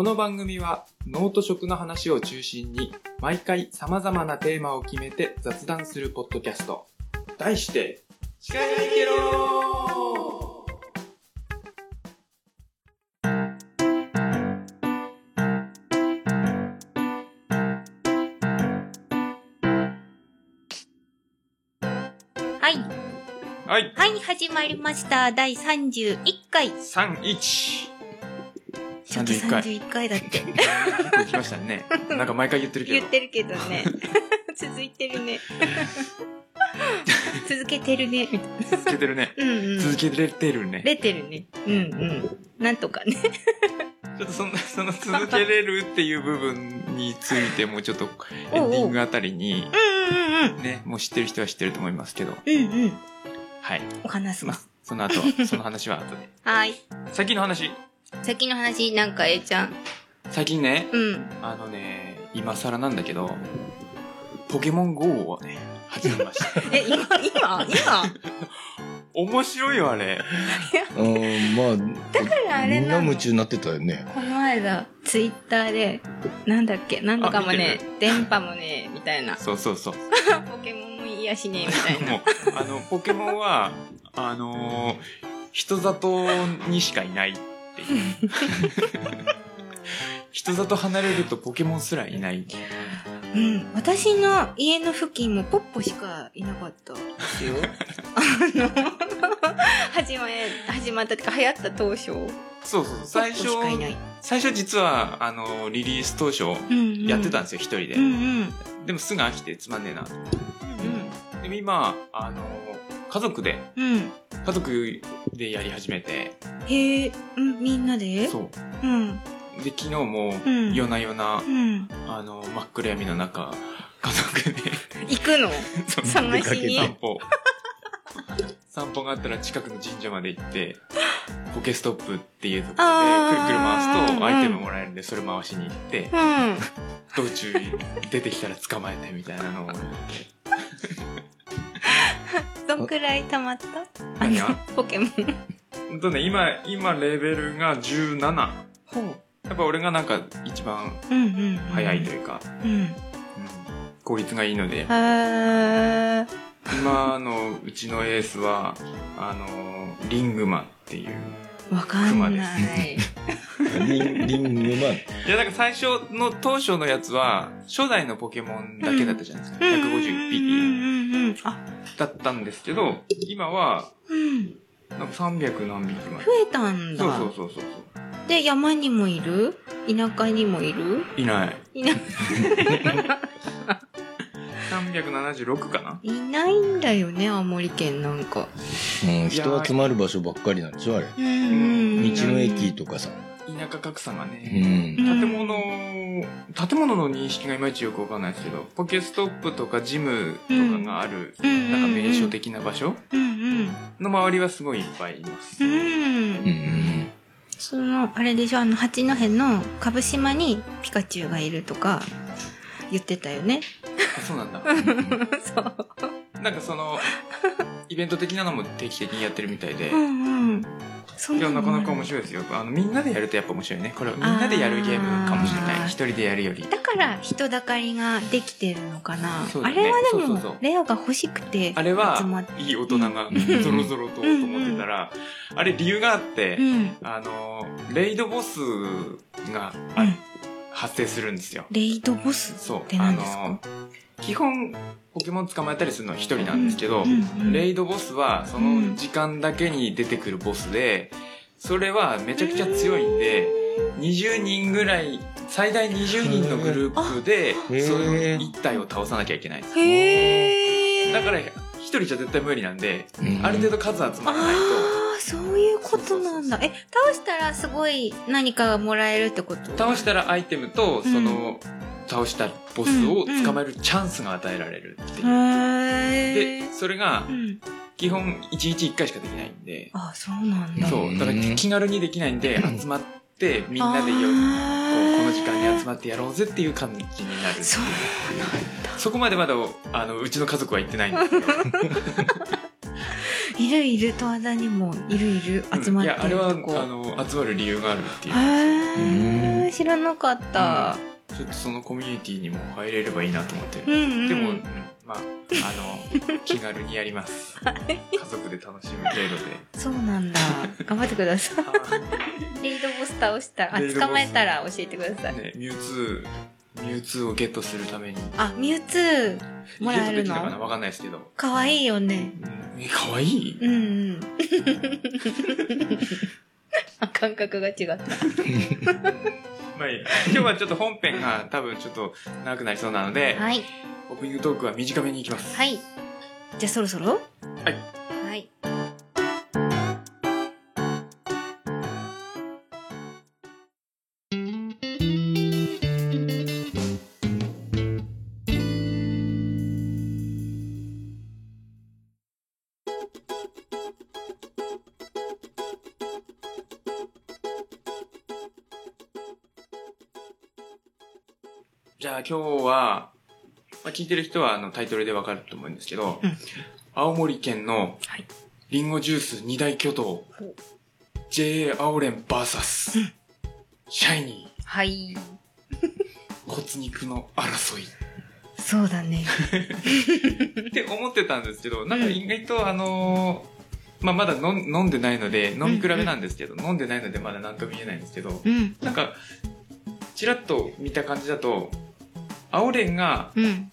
この番組は脳と食の話を中心に毎回様々なテーマを決めて雑談するポッドキャスト。題して、近いけろはい。はい、はい、始まりました。第31回。31。ちょっと31回。31回だって。結構来ましたね。なんか毎回言ってるけど。言ってるけどね。続いてるね。続けてるね。続けてるね。うんうん。続けてるね。出てるね。うんうん。なんとかね。ちょっとその、その続けれるっていう部分についてもちょっとエンディングあたりに。ね、もう知ってる人は知ってると思いますけど、うんうん。はい。お話します。、その後は、その話は後で。はい。先の話。先の話、なんか、えいちゃん。最近ね、うん。あのね、今更なんだけど、ポケモン GO をね、始めました。え、今、今、今？面白いよ、あれ。うん、まあ、だからあれみんな夢中になってたよね。この間、ツイッターで、なんだっけ、なんとかもね電波もね、みたいな。そうそうそう。ポケモンも癒やしね、みたいな。もう、あの、ポケモンは、あのー人里にしかいないっていう。人里離れるとポケモンすらいない。うん。私の家の付近もポッポしかいなかったですよ。あの、始ま、始まったってか流行った当初。そうそう、最初。最初実は、あの、リリース当初、うん、うん。やってたんですよ、一人でうん。うん。でもすぐ飽きてつまんねえな。うん。でも今、あの、家族で、うん。家族でやり始めて、へえ、うん、みんなで？そうん。う。で、昨日もうん、夜な夜なう、ん。あの、真っ暗闇の中、家族で、行くの？探しに？散歩。散歩があったら近くの神社まで行って、ポケストップっていうところで、くるくる回すうんとアイテムもらえるんで、それ回しに行って、うん。道中出てきたら捕まえてみたいなのをやって。くらい溜まった？あ何が？の、ポケモン。ほんとね、今、今レベルが17。ほう。やっぱ俺がなんか一番うんうん。早いというか、うん。うん効率がいいので、へー。今のうちのエースは、あの、リングマっていう。わかんない。リンリングマン。いや、なんか最初の当初のやつは、初代のポケモンだけだったじゃないですか。151うんう匹んうん。あ、だったんですけど、今は、うん。なんか300何匹まで。増えたんだ。そうそうそうそう。で、山にもいる？田舎にもいる？いない。いな、376かな？いないんだよね、青森県なんか。うん、人集まる場所ばっかりなんでしょあれ。うんうん。道の駅とかさ。田舎格差がうね。ん。建物、建物の認識がいまいちよくわかんないですけど、ポケストップとかジムとかがある、うんなんか名所的な場所うんうん。の周りはすごいいっぱいいます。うん。うん。その、あれでしょ、あの、八戸の株島にピカチュウがいるとか、言ってたよね。あそうなんだ。そう。なんかその、イベント的なのも定期的にやってるみたいで、うんうん。そんいや、なかなか面い。白いですよ。あの、みんなでやるとやっぱ面白いね。これはみんなでやるゲームかもしれない。一人でやるより。だから人だかりができてるのかな。ねあれはでもそうそうそうレオが欲しくてあれはいい大人がうんゾロゾロとと思ってたら、あれ理由があって、うん。あの、レイドボスがあうん発生するんですよ。レイドボスっ。て何ですか？あの、基本、ポケモン捕まえたりするのは一人なんですけど、レイドボスはその時間だけに出てくるボスで、それはめちゃくちゃ強いんで、20人ぐらい、最大20人のグループで、その一体を倒さなきゃいけないんです。だから、一人じゃ絶対無理なんで、うんある程度数集まらないと、そういうことなんだ。え、倒したらすごい何かがもらえるってこと？倒したらアイテムと、その、倒したボスを捕まえるチャンスが与えられるっていう。へで、それがう、ん。基本1日1回しかできないんで、あ、そうなんだ。そう、だから気軽にできないんで、集まって、みんなでよ、この時間に集まってやろうぜっていう感じになるっていうそうなんだ。そこまでまだ、あの、うちの家族は行ってないんですけど。いるいる、十和田にもいるいる、集まっていや、あれは、あ。の、集まる理由があるっていう。へー知らなかった。ちょっとそのコミュニティにも入れればいいなと思ってう。んうん。でも、うんまあ、あの、気軽にやります。家族で楽しむ程度で。そうなんだ。頑張ってください。レイドボス倒したら、あ、捕まえたら教えてください。ね、ミュウツー、ミュウツーをゲットするために。あ、ミュウツー、もらえるの？わかんないですけど。かわいいよね。うん、え、かわい？いうんうん。あ、感覚が違った。まあいいや今日はちょっと本編が多分ちょっと長くなりそうなので、はい。オープニングトークは短めにいきます。はい。じゃあそろそろ？はい。はい。じゃあ今日は、まあ、聞いてる人はあのタイトルでわかると思うんですけど、うん青森県のはいリンゴジュース二大巨頭、ほう JA アオレン VS、うんシャイニはい。ー骨肉の争いそうだね。って思ってたんですけど、なんか意外とあのーまあ、まだ飲ん飲んでないので、飲み比べなんですけど、飲んでないのでまだ何とも言えないんですけど、うん。なんか、ちらっと見た感じだと、青レンが、うん。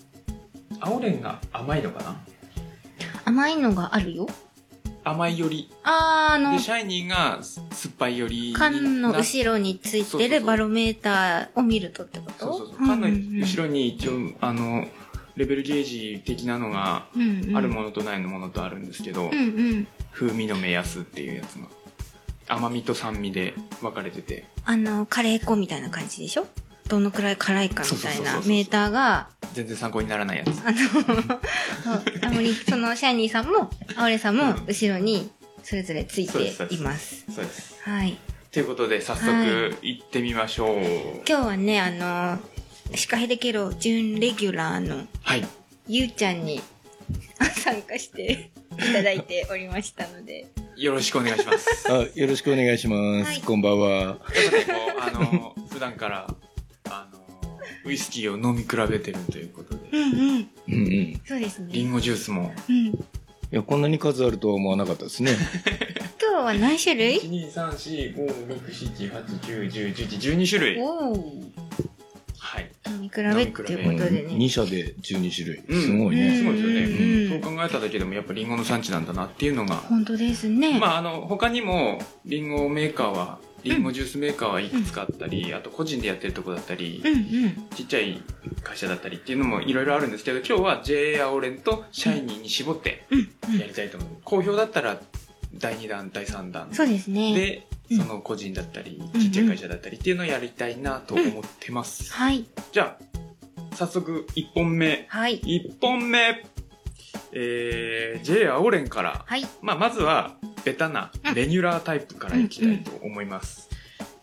青レンが甘いのかな？甘いのがあるよ。甘いより。あー、あので、、シャイニーが酸っぱいより。缶の後ろについてるバロメーターを見るとってこと？そうそうそう。缶の後ろに一応、あの、レベルゲージ的なのが、ろあるものとないものとあるんですけど、うんうん。風味の目安っていうやつが。甘みと酸味で分かれてて。あの、カレー粉みたいな感じでしょ？どのくらい辛いかみたいなメーターが、全然参考にならないやつ。あの、あまり、その、シャイニーさんも、アオレさんもうん、後ろに、それぞれついそうですています。そうです。はい。ということで、早は速、行ってみましょう。今日はね、あの、シカヘデケロ準レギュラーのはい。ゆうちゃんに参加していただいておりましたので。よろしくお願いします。あ、よろしくお願いします。はいこんばんは。あの、普段から、ウイスキーを飲み比べてるということで、うんうん。うんうん。いそうですね。リンゴジュースも、うん。や、こんなに数あるとは思わなかったですね。今日は何種類？1、2、3、4、5、6、7、8、9、10、11、12種類。おお。はい。飲み比べっていうことでね。2社で12種類。うんすごいうんね。すごいですよね。うんそう考えただけでもやっぱリンゴの産地なんだなっていうのが、本当ですね。まああの、他にもリンゴメーカーは、リンゴジュースメーカーはいくつかあったり、あと個人でやってるとこだったり。ちっちゃい会社だったりっていうのもいろいろあるんですけど、今日は JA アオレンとシャイニーに絞ってやりたいと思う。好評だったら第2弾、第3弾そうですね。で、うんその個人だったり、うんちっちゃい会社だったりっていうのをやりたいなと思ってます。はい。じゃあ、早速1本目。はい。1本目、えー、アオレンから、はい。まあ、まずは、ベタなうん、レニュラータイプからいきたいと思います。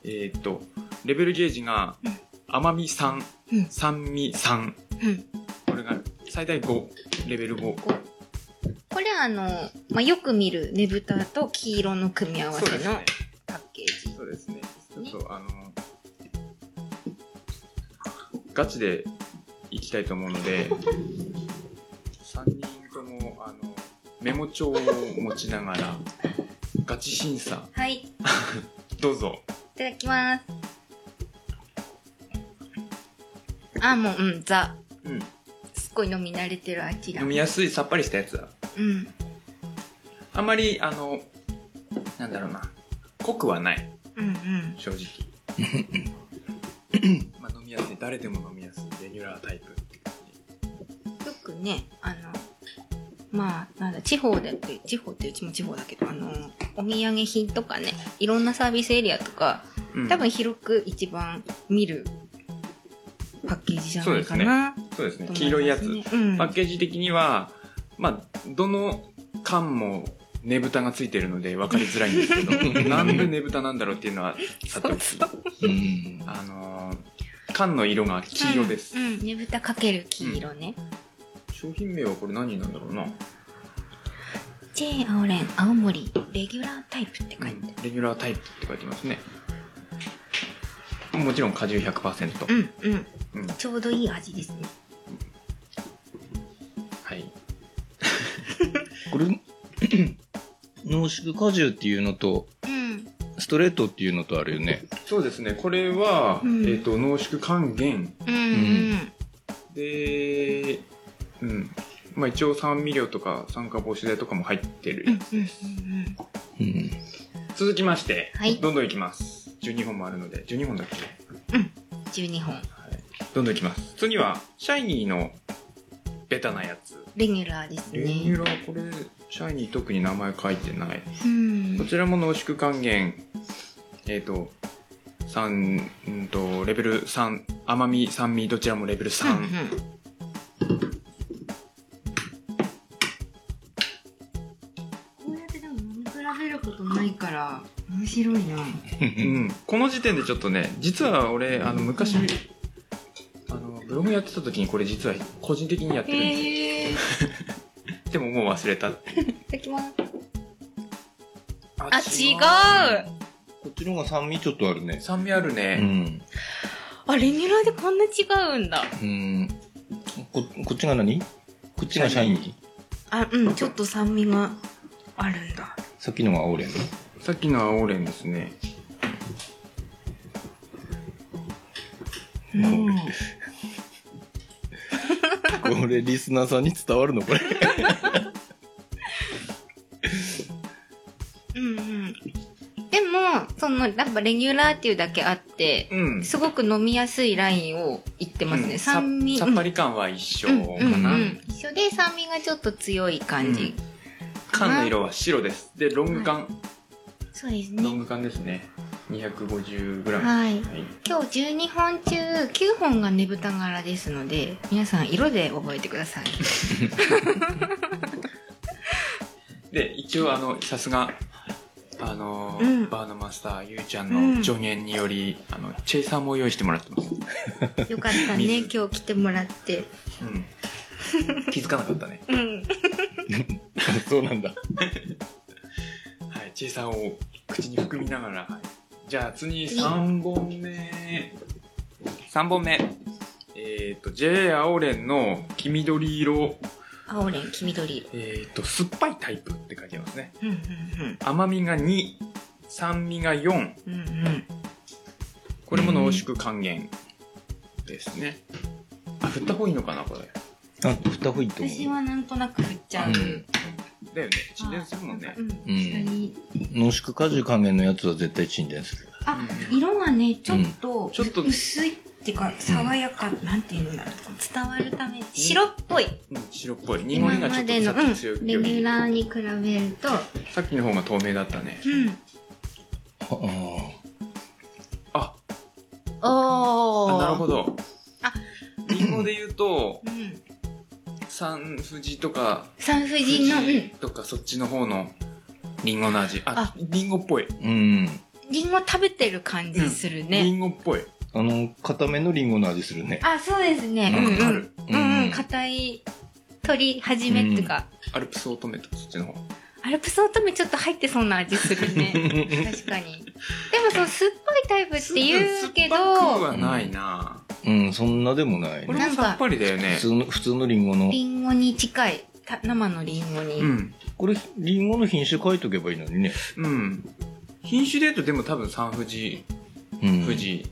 えーっと、レベルゲージがうん、甘み3、うん酸味3。うん。これが最大5、レベル5。これあの、まあ、よく見るねぶたと黄色の組み合わせの。パッケージ。そうですね。ちょっと、あの、ガチでいきたいと思うので、3 人とも、あの、メモ帳を持ちながら、ガチ審査、はい。い どうぞ。ただきます。あ、もう、うん、ザ。うん。すっごい飲み慣れてるあちら。飲みやすいさっぱりしたやつだ。うん。あんまり、あの、なんだろうな、濃くはない、うんうん。正直。まあ飲みやすい、誰でも飲みやすい、レギュラータイプ。よくね、あの、まあ、なんだ、地方で、地方ってうちも地方だけど、あの、お土産品とかね、いろんなサービスエリアとか、うん多分広く一番見るパッケージじゃないかな。そうですね黄色いやつ。ますねうん。パッケージ的には、まあ、どの缶もねぶたがついてるので分かりづらいんですけど、なんでねぶたなんだろうっていうのはさておき、うん。あのー缶の色が黄色です。うん、ねぶたかける黄色ね。商品名はこれ何なんだろうな？J 青レン青森レギュラータイプって書いてレギュラータイプって書いてますね。もちろん果汁100%。ある。うんうん。うんちょうどいい味ですね。はい。これ、濃縮果汁っていうのと、うん。ストレートっていうのとあるよね。そうですね。これは、うんえっ、と、濃縮還元うんうん。で、うん。まあ一応酸味料とか酸化防止剤とかも入ってるうんやつです。うんうん。続きまして、はいどんどんいきます。12本もあるので、12本だっけ？うん。12本。どんどんいきます。次は、シャイニーのベタなやつ。レギュラーですレギね。ュラー、これ、シャイニー特に名前書いてない。うん。こちらも濃縮還元、えっ、と、3、うんと、レベル3、甘み、酸味、どちらもレベル3。うんないから面白いな。うん、この時点でちょっとね、実は俺、あの、昔、あの、ブログやってた時にこれ実は個人的にやってるんですよ。へえ。い でももう忘れた。ただきます。ああ、違う。こっちの方が酸味ちょっとあるね。酸味あるうね。ん。あ、レギュラーでこんな違うんだ。うん。こ、こっちが何？こっちがシャイニーあ、うん、ちょっと酸味があるんだ。さっきのが青レン？ね。さっきの青レンですね。うん。これリスナーさんに伝わるのこれ？うんうん。でも、その、やっぱレギュラーっていうだけあって、うん。すごく飲みやすいラインを言ってますね。うん酸味。ささっぱり感は一緒うんかな。うんうん。一緒で酸味がちょっと強い感じ。缶の色は白です。で、ロング缶。そうですね。ロング缶ですね。250g。はい。はい。今日12本中9本がねぶた柄ですので、皆さん色で覚えてください。で、一応あの、さすが、あの、うんバーのマスター、ゆうちゃんうんの助言により、あの、チェイサーも用意してもらってます。よかったね、水今日来てもらって。うん。気づかなかったね。うん。そうなんだ。はい、チェイサーを口に含みながら、はいじゃあ次次3本目。3本目。えっ、と、J 青レンの黄緑色、青レン、黄緑色。えっ、と、酸っぱいタイプって書いてますね。うんうん甘みが2、酸味が4。うん。うんうん。これも濃縮還元ですね。あ、振った方がいいのかな、これ。あ、振った方がいいと思う。私はなんとなく振っちゃう。うんだよね。沈殿するもんねう。ん。濃縮果汁還元のやつは絶対沈殿する。あ、色がね、ちょっと、ちょっと薄いっていうか、爽やか、なんていうんだろう。伝わるために、白っぽい。うん、白っぽい。濁り今がちょっまでの、とさっうん、き強いよレギュり、ラーに比べると、さっきの方が透明だったね。うん。ああ、おー。あなるほど。あリンゴで言うと、うん。三富士とか、三富士の、うん。とかそっちの方のリンゴの味。ああ、リンゴっぽい。ーうん。リンゴ食べてる感じするリね。ンゴっぽい。あの、固めのリンゴの味するね。あ、そうですね。わうんうんかる。うんうん。硬い鳥始めっていうか、アルプスオートメとそっちの方。アルプスオートメちょっと入ってそうな味するね。確かに。でもそう、酸っぱいタイプって言うけど、酸っぱくはないなうん、そんなでもないこね。れもさっぱりだよね普。通の、普通のリンゴの。リンゴに近い。た生のリンゴに。うん。これ、リンゴの品種書いとけばいいのにね。うん。品種で言うとでも多分三富士、うん。富士、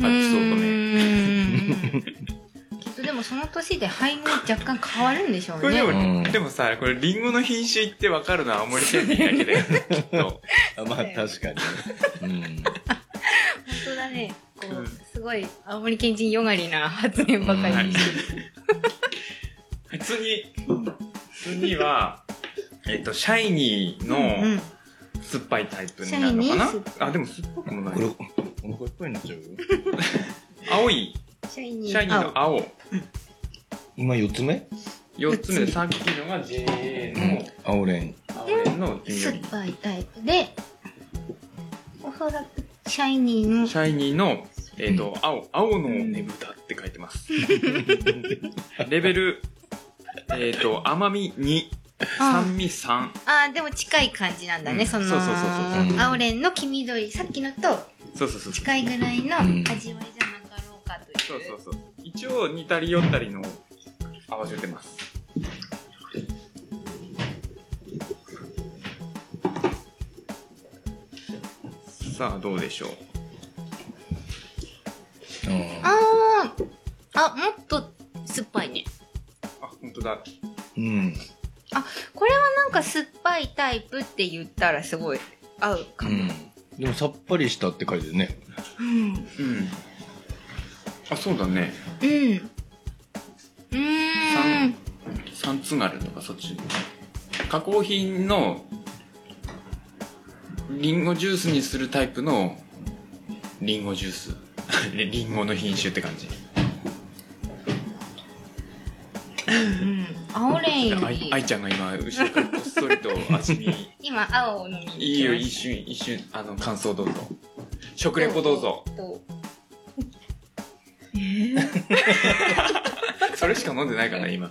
うアルプスオートメ。ーん きっとでもその年で配合若干変わるんでしょうこれでも、ね。うんでもさ、これリンゴの品種言ってわかるのは青森県民だけだよね、きっと。あまあ、確かに。うん。本当だね。こうすごい青森県人よがりな発言ばかりにしてる。次、次は、えっと、シャイニーうんの酸っぱいタイプになるのかな？あ、でも酸っぱくもなこれ、い。お腹いっぱいになっちゃうよ。青い、シャイニー。シャイニーの青。今4つ目？4つ目でさっきのが JA の青レン。青レンの黄酸っ緑。ぱいタイプで、おそらくシャイニーのシャイニーの、えっ、と、青、青のねぶたって書いてます。レベル、えっ、と、甘み2、酸味3。ああ、でも近い感じなんだね、うんその、そうそうそうそう青レンの黄緑、さっきのとそうそうそう。近いぐらいのうん味わいじゃなかろうかという。そうそうそう。一応似たり寄ったりの合わせてます。さあ、どうでしょう。うんあー、あ、もっと酸っぱいね。あ、本当だ。うん。これはなんか酸っぱいタイプって言ったらすごい合うかも。うん。でもさっぱりしたって書いてるね。うん。うん。あ、そうだね。うん。うーん。三津軽とかそっち。加工品のリンゴジュースにするタイプのリンゴジュース。リンゴの品種って感じ。うん。青レンよ あいり愛、ちゃんが今、後ろからこっそりと味見。今青を飲みいいよ、一瞬、一瞬、あの、感想どうぞ。食レポどうぞ。と。それしか飲んでないかな、今。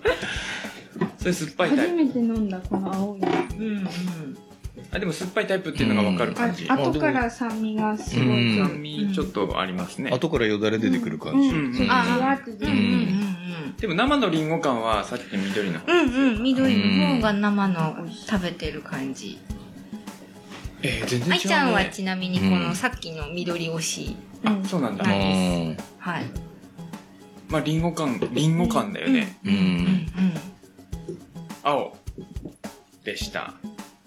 それ酸っぱいタイプ。初めて飲んだこの青いのうんうん。あ、でも酸っぱいタイプっていうのがわかる感じ。あ後から酸味がすごいうん酸味ちょっとありますね。後からよだれ出てくる感じ。うんうんそうじわってうんうんうんでも生のリンゴ感はさっきの緑の方。うん。うんうん。緑の方が生の食べてる感じ。えー、全然違う、ね。愛ちゃんはちなみにこうんのさっきの緑推し。あ、そうなんだ。はいうんはい。まあ、リンゴ感、リンゴ感だよね。ううんん。青でした。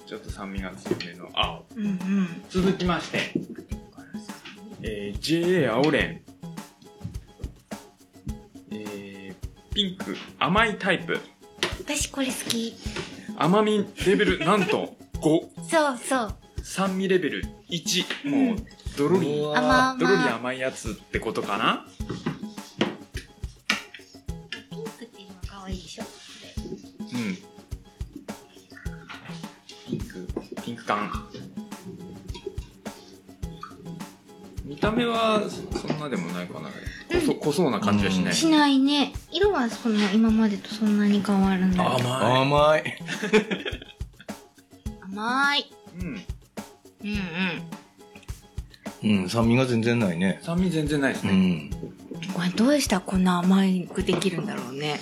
ちょっと酸味が強めの青。うん。うんうん。続きまして、えー、JA 青レン。えー、ピンク、甘いタイプ。私これ好き。甘みレベル、なんと？5。そうそう。酸味レベル1。もう、ドロリう、わ甘ドロリ々。甘いやつってことかな？感。見た目はそんなでもないかな。濃そ濃そうな感じはしない。れしないね。色はそんな今までとそんなに変わらない。甘い。甘い。甘い。うん。うんうん。うん、酸味が全然ないね。酸味全然ないですね。うん。これどうしたらこんな甘くできるんだろうね。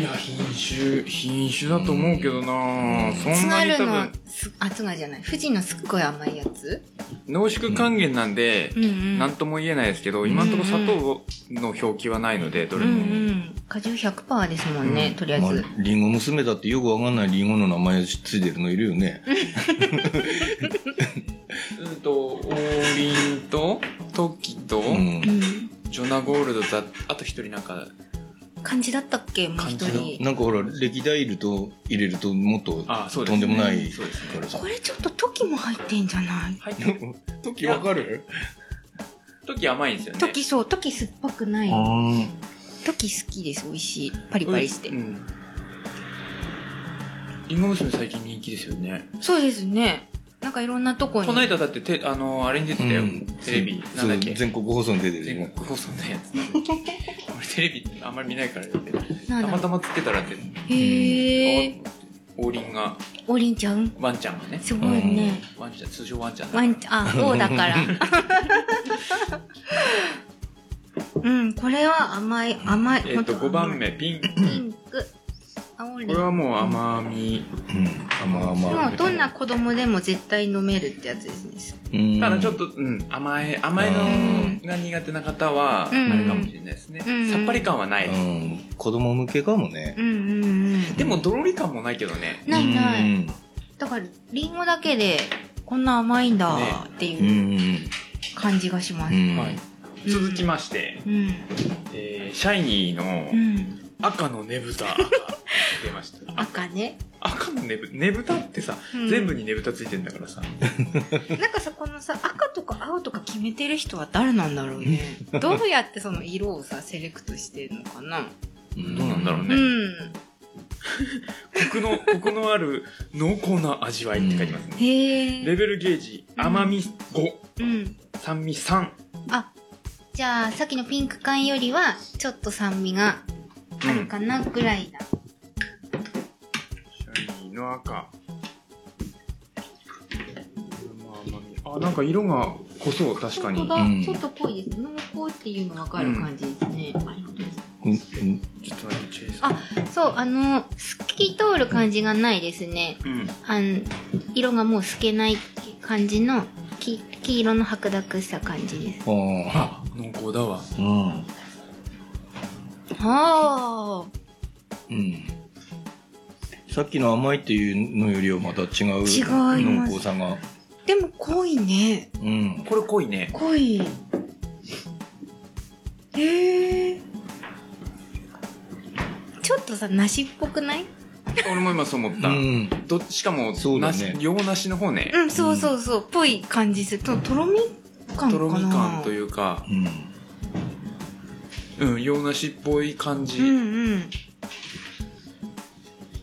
いや、品種、品種だと思うけどなそん津なに多分、す、あ、津軽じゃない。富士のすっごい甘いやつ？濃縮還元なんでう、んとも言えないですけど、今のところ砂糖の表記はないので、どうんうれも。ん。果汁100%ですもんね、うんとりあえず。まあ、リンゴ娘だってよくわかんないリンゴの名前ついてるのいるよね。うんと、王林と、トキと、うんう。ん。ジョナゴールドと、あと一人なんか、感じだったっけもう一漢人。なんかほら、歴代いると入れるともっととんでもないこ。れちょっと時も入ってんじゃない？入ってる。時わかる？時甘いんですよね。時そう、時酸っぱくない。あトキ好きです、美味しい。パリパリしてう。ん。リンゴ娘最近人気ですよね。そうですね。なんかいろんなとこに。この間だってて、あの、あれに出てたよ。うんテレビ。そうんなだっけ？全国放送に出てるよ全国放送のやつ。俺テレビあんまり見ないからたまたまつけてたらって、へえ。王林が、王林ちゃん？ワンちゃんがね。すごいね。ワンちゃん、通称ワンちゃんだワンちゃん、あ、王だから。うん、これは甘い、甘い。えっと、5ほん甘い番目、ピンク。ピンク。これはもう甘み。うん。甘々。もうどんな子供でも絶対飲めるってやつですね。うん。ただちょっと、うん、甘い、甘いのうんが苦手な方は、あうんれかもしれないですね。うんさっぱり感はない。うん。子供向けかもねう。んうんうん。でも、ドロリ感もないけどね。ないない。うん。だから、リンゴだけで、こんな甘いんだってう。いうん感じがします。うん。はい。続きまして、うん。えー、シャイニーのうん。赤のねぶたが出ました。あ赤ね。赤のねぶ、ねぶたってさ、うん全部にねぶたついてんだからさ。なんかさ、このさ、赤とか青とか決めてる人は誰なんだろうね。どうやってその色をさ、セレクトしてるのかな。どうなんだろううね。ん。コクの、コクのある濃厚な味わいって書いてますね。へえ。レベルゲージ、甘み5、うん。酸味3。あ、じゃあ、さっきのピンク缶よりは、ちょっと酸味があるかなぐらいだ。シャイニーのの赤。まあなんか色が濃そう、確かに。本当だ、うんちょっと濃いです。濃厚っていうの分かる感じですね。ありがとうございますうんうんちょっと待って、チェイさん。そう、あの、透き通る感じがないですね。うん。あん色がもう透けない感じのき黄色の白濁した感じです。あ、濃厚だわ。うん。あうん。さっきの甘いっていうのよりはまた違う違います濃厚さが。ーでも濃いね。うん。これ濃いね。濃い。へえ。ちょっとさ、梨っぽくない？俺も今そう思った。うん。どしかも、そうだね梨洋梨の方ね。うん、そうそうそう。ぽい感じする。と、とろみ感かなとろみ感というか、うん。うん、洋梨っぽい感じ。うんうん。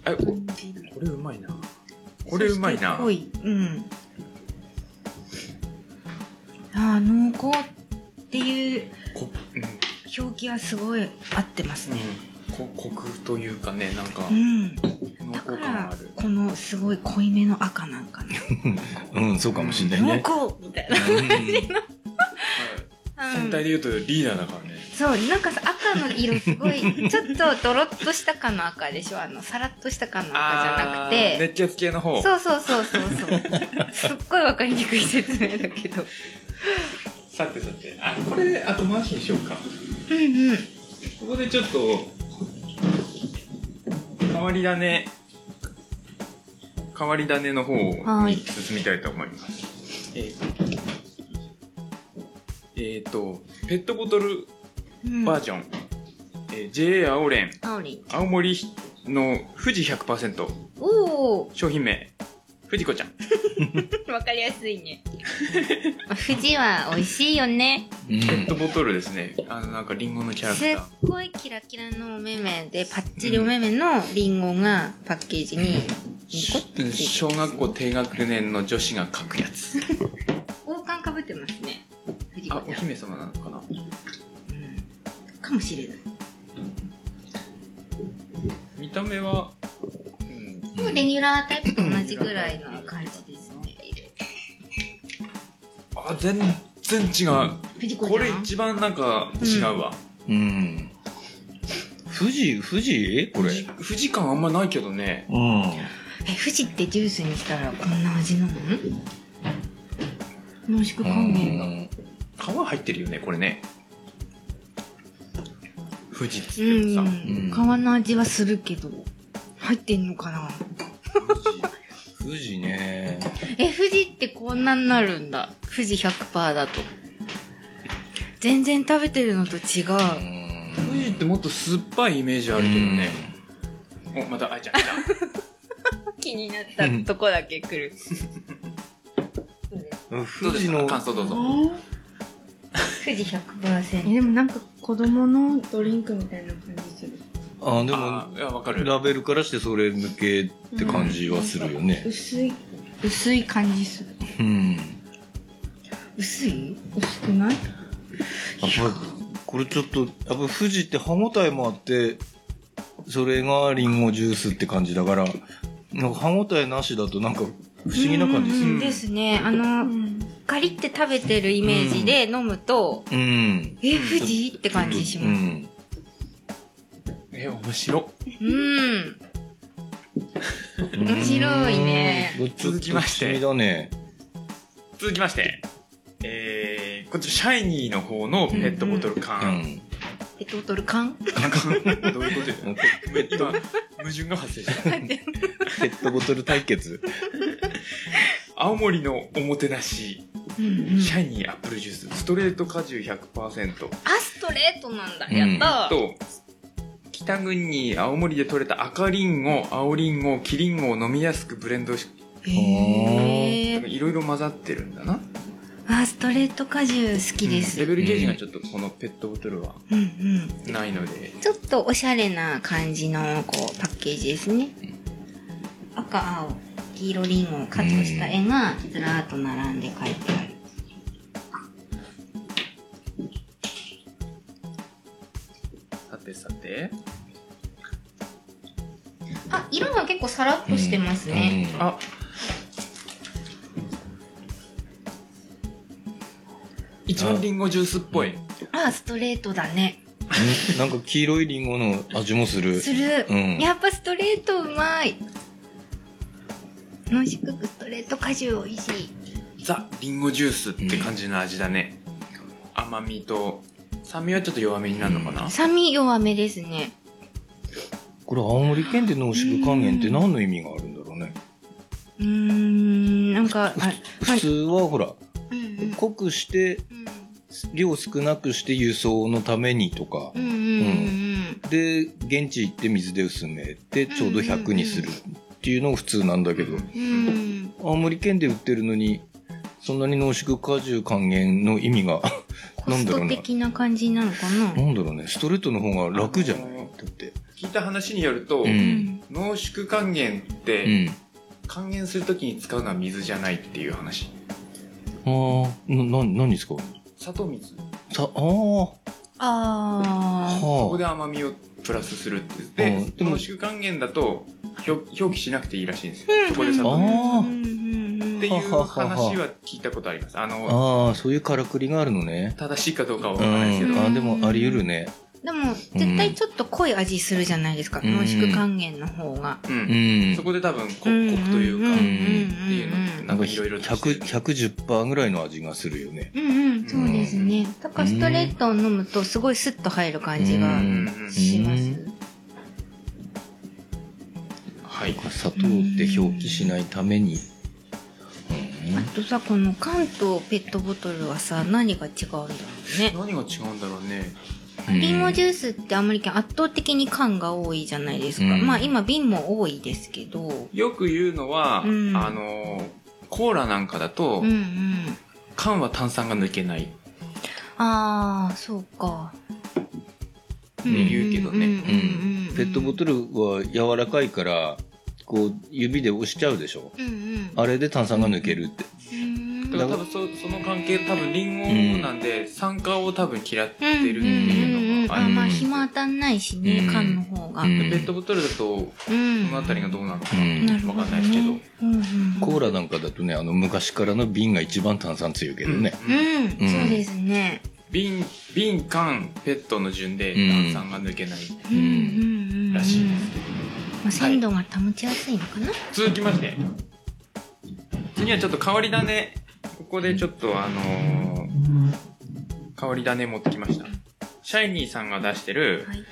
え、ここれうまいな。これうまいな。濃い。うん。あー、濃厚っていう表記はすごい合ってますね。こコクというかね、なんかう、ん。濃だからこのすごい濃いめの赤なんかな。うん、そうかもしんないね。濃厚みたいな。全体で言うとリーダーだからね。そう、なんかさ、赤の色すごい、ちょっとドロッとしたかの赤でしょ？あの、さらっとしたかの赤じゃなくて。熱血系の方。そうそうそうそうそう。すっごいわかりにくい説明だけど。さてさて。あ、これ後回しにしようか。うんうん。ここでちょっと、変わり種、変わり種の方はいに進みたいと思います。えーえーと、ペットボトルうん、バージョン、えー JA 青連、青り。青森の富士100%、お商品名、富士子ちゃん。ー、わかりやすいね。富士は美味しいよね。うんペットボトルですね。あの、なんかリンゴのキャラクすっター。ごいキラキラのお目目で、パッチリお目目のリンゴがパッケージにニコってついてる小学校低学年の女子が書くやつ。王冠かぶってますね。藤子あ、ちゃん。お姫様なのかなうんかもしれない。見た目は、うん、もうレギュラータイプと同じぐらいの感じですね。あ、全然違う。藤子ちゃん？これ一番なんか違うわ。うん。富士富士これ。富士富士感あんまないけどね。うん。え、富士ってジュースにしたらこんな味なの？濃縮う還元が。ん。皮入ってるよね、これね。富士っつうってさ。ん。皮の味はするけど、入ってんのかな？富士ね。え、富士ってこんなになるんだ。富士100%だと。全然食べてるのと違う。うん。富士ってもっと酸っぱいイメージあるけどね。お、また、あいちゃん来た。気になったとこだけ来る。うん。どうですか？富士の、感想どうぞ。富士100%。えでもなんか子供のドリンクみたいな感じする。あ、であも、ーいや、わかる。ラベルからしてそれ向けって感じはするよね。薄い、薄い感じする。うん。薄い？薄くない？やっぱ、これちょっと、やっぱ富士って歯応えもあって、それがリンゴジュースって感じだから、なんか歯応えなしだとなんか不思議な感じする。うんですね。あの、ん。ガリって食べてるイメージで飲むと、うん。え、富士？って感じします。うん。え、面白。うん。面白いね続きまして。続きまして。えー、こっちシャイニーの方のペットボトルう缶。ん。ペットボトル缶？どういうことよ今、矛盾が発生した。ペットボトル対決。青森のおもてなし、うんうん。シャイニーアップルジュース、ストレート果汁100%あ、ストレートなんだ。うんやったー。と、北国に青森で採れた赤リンゴ、青リンゴ、キリンゴを飲みやすくブレンドし。いろいろ混ざってるんだな。あ、ストレート果汁好きです。レベルゲージがちょっとこのペットボトルはうんうん。ないので、ちょっとおしゃれな感じのこうパッケージですね。赤、青、黄色リンゴをカットした絵がずらーっと並んで描いてある。さてさて、あ、あ、色が結構さらっとしてますね。うんあ一番リンゴジュースっぽい。あ、ストレートだね。うんなんか黄色いリンゴの味もする。する。うんやっぱストレートうまい。濃縮ストレート果汁美味しい。ザ・リンゴジュースって感じの味だね。甘みと、酸味はちょっと弱めになるのかな、酸味弱めですね。これ青森県で濃縮還元って何の意味があるんだろうね？うーん、なんか、あ普通はほら、うんうん。濃くして、量少なくして輸送のためにとか。う、んうんうんで、現地行って水で薄めてちょうど100にするっていうのが普通なんだけど。青森県で売ってるのに、そんなに濃縮果汁還元の意味が、なんだろうな。的な感じなのかな？なんだろうね。ストレートの方が楽じゃない？だって。聞いた話によると、うん濃縮還元っうて、ん。還元するときに使うのは水じゃないっていう話。ああ、な、な、何ですか？砂糖水。さ、ああ、はああ。ここで甘みをプラスするって言って、濃縮還元だと表表記しなくていいらしいんですよ。うんそこで砂糖あ水。ーうんうんうんっていう話は聞いたことあります。あの、ああ、そういうからくりがあるのね。正しいかどうかはわうからないですけど。ん。あでもあり得るね。でも、絶対ちょっと濃い味するじゃないですか。うん濃縮還元の方が。う。うんん。そこで多分、こコクとうんいうか、うんってうんいうの、うんなんかいろいろとして100、110%ぐらいの味がするよね。うんうん、そうですね。だからストレートを飲むとすごいスッと入る感じがうんします。はい。砂糖って表記しないために。あとさ、この缶とペットボトルはさ、何が違うんだろうね。何が違うんだろうね。うんリンゴジュースってあんまり圧倒的に缶が多いじゃないですか。うんまあ今瓶も多いですけど。よく言うのは、うんあの、コーラなんかだと、うんうん。缶は炭酸が抜けないってああ、そうか。言うけどね。うんペットボトルは柔らかいから、こう、指で押しちゃうでしょ？ル。うんうん。あれで炭酸が抜けるって。うんだから多分そその関係多分リンゴなんで酸化を多分嫌ってるっていうのがあるあまあ暇当たんないしね、うん缶の方が。うんでペットボトルだとうんそのあたりがどうなのかうんなるほどわかんないですけどね。うんうんコーラなんかだとね、あの、昔からの瓶が一番炭酸強いけどね。うんうん、うんそうですね。瓶瓶缶ペットの順でうん炭酸が抜けないうんうんうんうん。らしいですまあ、鮮度が保ちやすいのかな？続きまして次はちょっと変わり種ここでちょっとあのー変わり種持ってきましたシャイニーさんが出してるはい。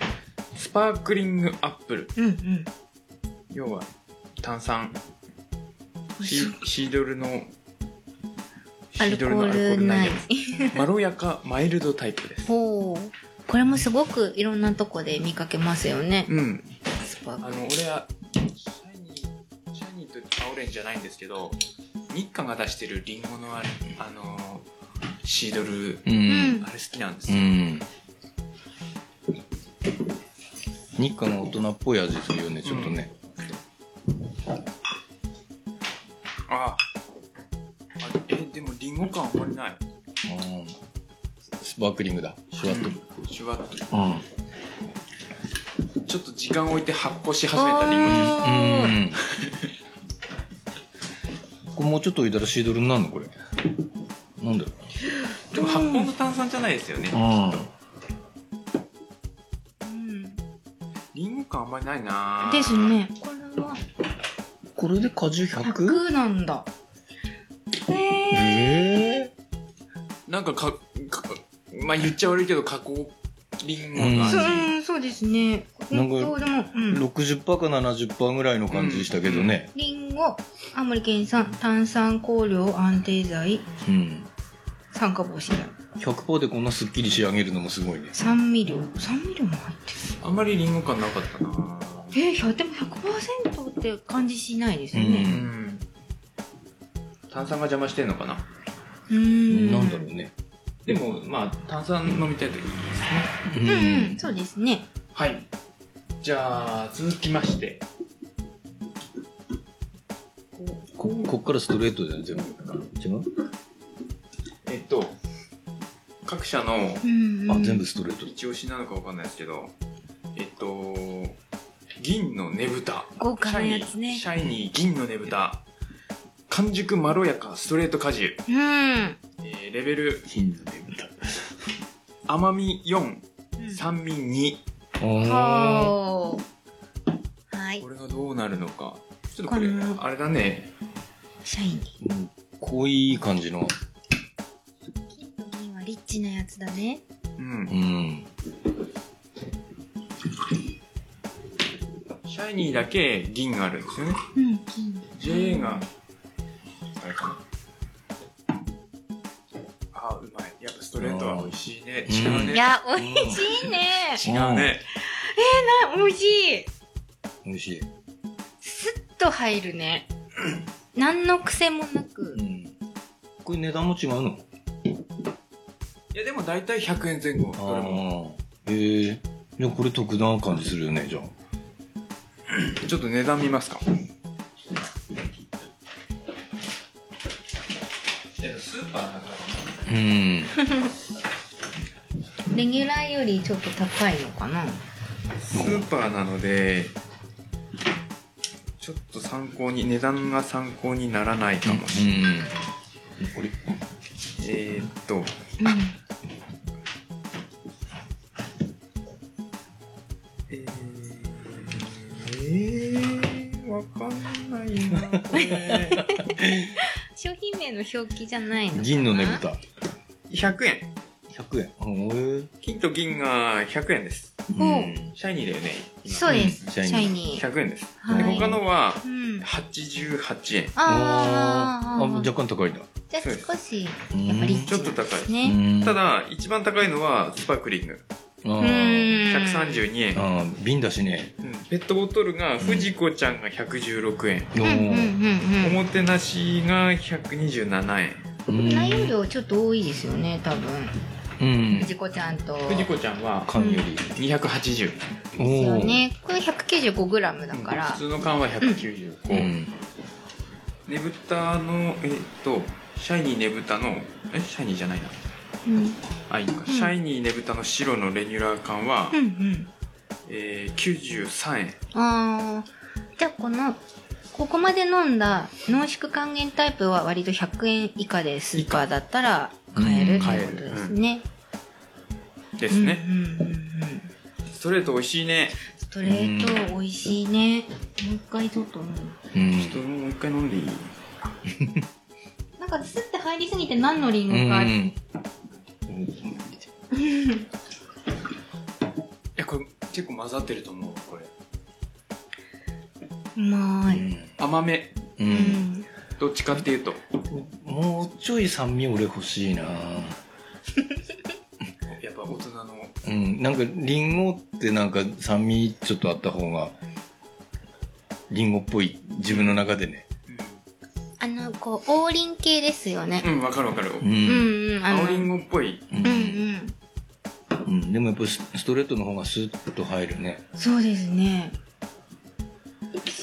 スパークリングアップルうんうん。要は炭酸シシードルのシードルのアルコーールないまろやかマイルドタイプですほう。これもすごくいろんなとこで見かけますよね。うん。あの俺はシャイニーシャイニーと青オレンジじゃないんですけど日課が出してるリンゴのあれあのシードルううんん。あれ好きなんですよ、うん。日課の大人っぽい味するよね、ちょっとね。ああえでもリンゴ感あんまりないうんスパークリングだ。シュワッと。シュワッとうん。ちょっと時間置いて発酵し始めたリンゴジュース。これもうちょっと置いたらシードルになるの？これ。なんだろでも発酵の炭酸じゃないですよね、う。うん。うんリンゴ感あんまりないなですね。これはこれで果汁 100? 100なんだ。へえ。ええなんかかかまあ言っちゃ悪いけど加工リンゴの味、そううんそうですね。なんかえっとでも、うん。60%か70%ぐらいの感じしたけどね。リンゴ、青森県産、炭酸香料安定剤、うん。酸化防止剤。100%でこんなスッキリ仕上げるのもすごいね。酸味料。酸味料も入ってあんまりリンゴ感なかったなる。えー、でも100%って感じしないですようね。ん炭酸が邪魔してんのかなうーん。なんだろうね。でもまあ炭酸飲みたいといいですね。ううん、うん、そうですね。はい。じゃあ続きまして。ここっからストレートだよ全部。違う？えっと各社のうん、うん。あ全部ストレート。一押しなのかわかんないですけどえっと銀のねぶた。豪華なやつね。シャイニー、シャイニー銀のねぶた。完熟まろやかストレート果汁。うん。えーレベル。甘み4、酸味2。おー。ほー。はいこ。れがどうなるのか。ちょっとこれこの、あれだね。シャイニー。うん濃い感じの。金はリッチなやつだね。うんう。ん。シャイニーだけ銀があるんですよね。うん、金。JA が、あれかな。あ、うまい。やっぱストレートは美味しいね。うん違うね。いや、美味しいね。違うね。あ、美味しい。美味しい。スッと入るね。何の癖もなくう。ん。これ値段も違うの？いや、でも大体100円前後。どれも。へえ。でもこれ得な感じするよね、じゃあ。ちょっと値段見ますか。スーパーだからうん。レギュラーよりちょっと高いのかな？スーパーなので、ちょっと参考に、値段が参考にならないかもしれない。うん。これ、えー、っと、うん。えー、えー、わかんないな、これ。の表記じゃないのかな？銀のねぶ。た。100円。100円。金と銀が100円です。ほううんシャイニーだよね。今そうです。シシャイニーャイニー。100円です。はいで他のはうん。88円。あーあーあ、若干高いんだ。じゃあ少し、うんやっぱりちょっと高いね。ただ、一番高いのはスパークリング。あうーん。132円。瓶だしね。うんペットボトルが藤子ちゃんが116円。おもてなしが127円。うん。内容量ちょっと多いですよね、多分。うん。藤子ちゃんと。藤子ちゃんは缶より。280。ですよね。これ 195g だから普。通の缶は195。うん。ねぶたの、えっと、シャイニーねぶたの、え、シャイニーじゃないな。うん。あ、いいのか。シャイニーねぶたの白のレギュラー缶はう、んうん。えー、93円。あー。じゃあこの、ここまで飲んだ濃縮還元タイプは割と100円以下でスーパーだったら買えるってことですね。ですね。うんうんうんうん。ストレート美味しいね。ストレート美味しいね。もう一回ちょっと飲む。うんちょっともう一回飲んでいい？なんかスッて入りすぎて何のリンゴか。うん。いや、これ結構混ざってると思う、これ。うまい。甘め。う。うんん。どっちかっていうと。もうちょい酸味俺欲しいな やっぱ大人の。うん。なんか、リンゴってなんか酸味ちょっとあった方が、リンゴっぽい、自分の中でね。こう、王林系ですよね。うん、わかるわかる。う。うんんうん。あの、青りんごっぽい。ううんうん。うん。でもやっぱスストレートの方がスッと入るね。そうですね。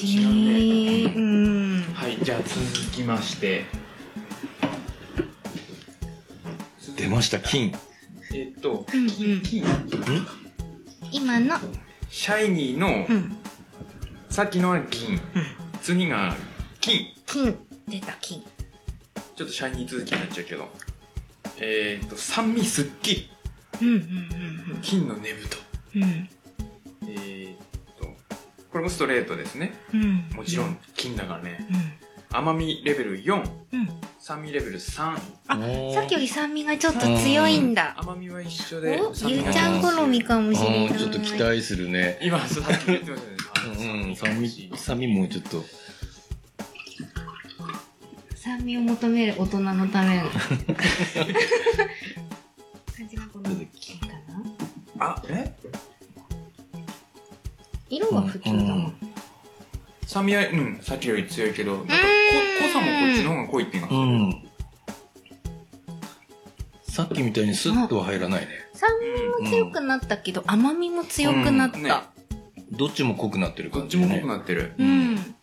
違うん。はい、じゃあ続きまして。出ました、金。えっと、うんうん金。今の、シャイニーのう、ん。さっきのは銀。次が金。金。出た、金。ちょっとシャイニー続きになっちゃうけど。えっと、酸味すっきり。うんうん金のねぶと。うんうん。えっと、これもストレートですね。うん。もちろん金だからね。うん。甘みレベル4。うん。酸味レベル3。あ、さっきより酸味がちょっと強いんだ。甘みは一緒で。お、ゆうちゃん好みかもしれない。ちょっと期待するね。今、さっき言ってましたうね。ん、酸味、酸味もうちょっと。酸味を求める大人のための。感じがこの、かなあ、え？色は普通だもん。酸味は、うん、さっきより強いけど、なんか濃さもこっちの方が濃いっていうのが。うん。さっきみたいにスッとは入らないね。酸味も強くなったけど、甘みも強くなった。うんねどっちも濃くなってるこっちも感じね。濃くなってる。うん。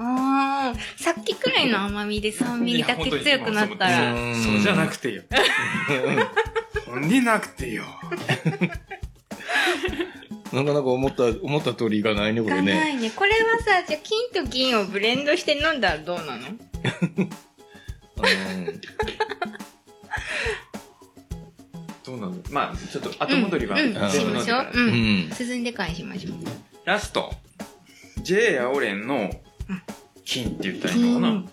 ああ、さっきくらいの甘みで酸味だけ強くなったら。うんそうじゃなくてよ。ほんになくてよ。なかなか思った、思った通りいかないね、こがれね。ないね。これはさ、じゃあ金と銀をブレンドして飲んだらどうなの？う ん どうなの？まあ、ちょっと後戻りはうんうんしましょうううんん。進んでからしましょう。ラスト。J アオレンの金って言ったらいいのかな？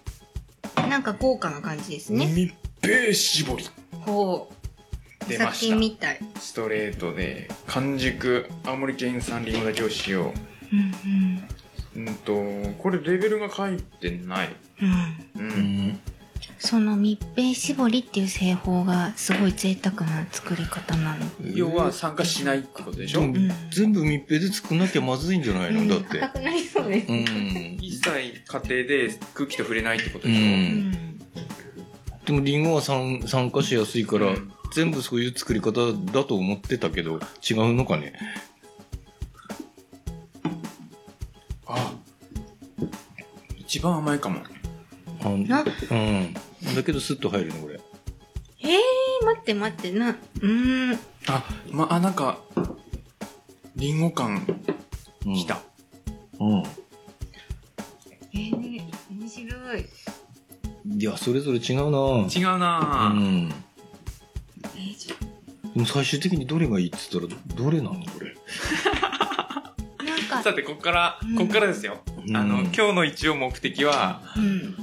金。なんか豪華な感じですね。密閉絞り。ほう。お出ました。酒みたい。ストレートで、完熟、青森県産リンゴだけを使用。うんうんと、これレベルが書いてない。うん。うん。う。うんん。その密閉絞りっていう製法がすごい贅沢な作り方なの。要は参加しないってことでしょ、でも全部密閉で作んなきゃまずいんじゃないの？だって。赤くなりそうです。うん。一切家庭で空気と触れないってことうでしょ、うんん。でもリンゴは酸酸化しやすいから、うん全部そういう作り方だと思ってたけど、違うのかね？あ、一番甘いかも。あなうん。だけどスッと入るね、これ。えー、待って待って、な、うーん。あ、ま、あ、なんか、リンゴ感うんきた。。うん。えー、面白い。いや、それぞれ違うな違うなぁ、うん。えー、ちょでも最終的にどれがいいって言ったら、どれなのこれ。なんか、さて、こっから、うんこっからですよ。うんあの、今日の一応目的は、うん。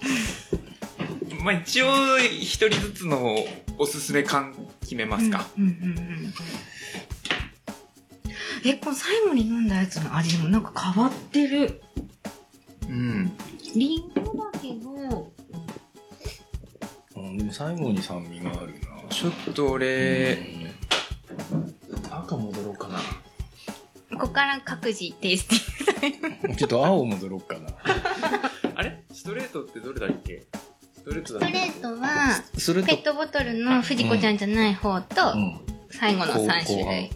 まあ、一応、一人ずつのおすすめ感決めますか。うんうんうんうん。え、この最後に飲んだやつの味もなんか変わってる。うん。リンゴだけど、うん、でも最後に酸味があるちょっと俺、赤戻ろうかな。ここから各自テイスティングな。ちょっと青戻ろうかな。あれ？ストレートってどれだっけ？ストレートだっけストレートは、それとペッ、トボトルの藤子ちゃんじゃない方と、うん。最後の3種後類。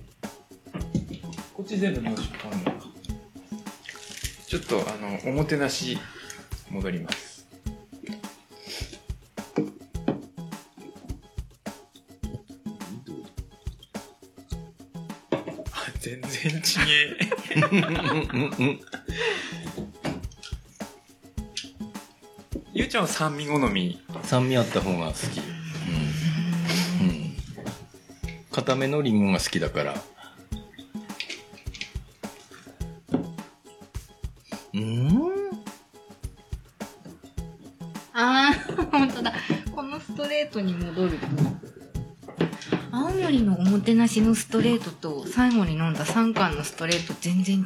こっち全部濃縮あんのか。ちょっと、あの、おもてなし、戻ります。あ 全然ちげえ。う んちゃんは酸味好み。酸味あった方が好き。うん。うん。固めのリンゴが好きだから。うんあー、本当だ。このストレートに戻ると。青森のおもてなしのストレートと最後に飲んだ3巻のストレート全然違う。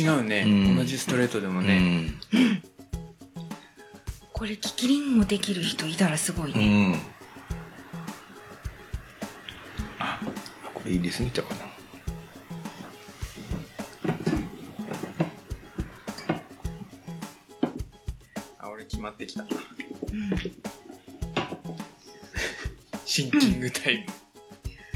違うね。うん同じストレートでもうね。ん。これ、キキリンもできる人いたらすごいね。うん。あ、これ入れすぎたかな。あ、俺決まってきた。シンキングタイム。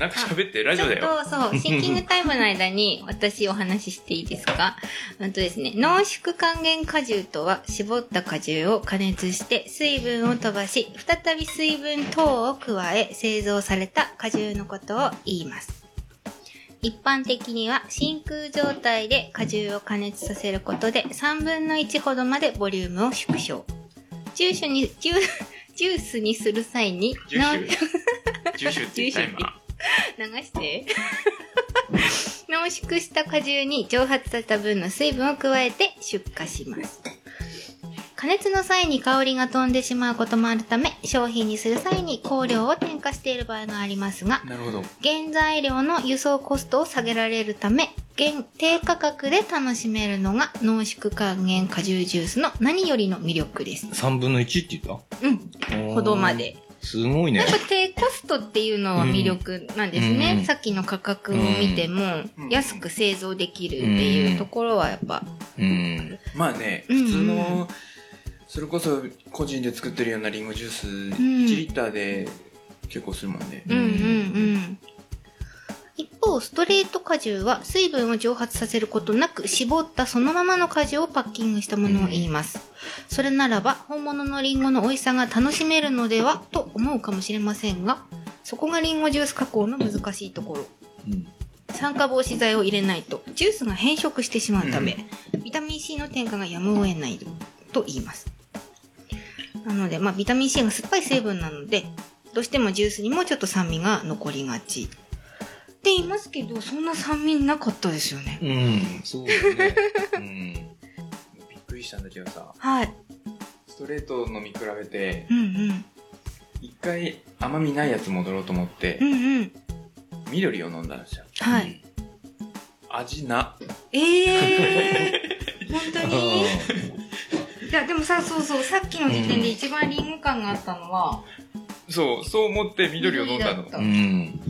なんか喋って、ラジオだよ。ちょっと、そう、シンキングタイムの間に 私お話ししていいですか？うんとですね、濃縮還元果汁とは、絞った果汁を加熱して水分を飛ばし、再び水分等を加え製造された果汁のことを言います。一般的には真空状態で果汁を加熱させることで3分の1ほどまでボリュームを縮小。ジュースに、ジュージュースにする際に、ジューシュ。ジューシュって言った今。流して。濃縮した果汁に蒸発された分の水分を加えて出荷します。加熱の際に香りが飛んでしまうこともあるため、商品にする際に香料を添加している場合がありますが、なるほど。原材料の輸送コストを下げられるため、原低価格で楽しめるのが濃縮還元果汁ジュースの何よりの魅力です。3分の1って言っうん、たほどま。で。すごいねやっ。ぱ低コストっていうのは魅力なんですね。うんさっきの価格を見ても、うん安く製造できるっていうところはやっぱ、うん。まあね、うん普通の、それこそ個人で作ってるようなリンゴジュース、ん1リッターで結構するもんね。うんうんうん。一方、ストレート果汁は水分を蒸発させることなく絞ったそのままの果汁をパッキングしたものを言います。それならば本物のリンゴの美味しさが楽しめるのではと思うかもしれませんが、そこがリンゴジュース加工の難しいところ。うん酸化防止剤を入れないとジュースが変色してしまうため、ビタミン C の添加がやむを得ないと言います。なので、まあ、ビタミン C が酸っぱい成分なので、どうしてもジュースにもちょっと酸味が残りがち。って言いますけど、そんな酸味なかったですよね。うん、そうだね。うん。びっくりしたんだけどさ、はい。ストレート飲み比べて、うんうん。一回甘みないやつ戻ろうと思ってう、んうん。緑を飲んだんですよ。はい。味な。ええー、本当に？いや、でもさ、そうそう、さっきの時点で一番リンゴ感があったのは、そう、そう思って緑を飲んだの緑。だったうん。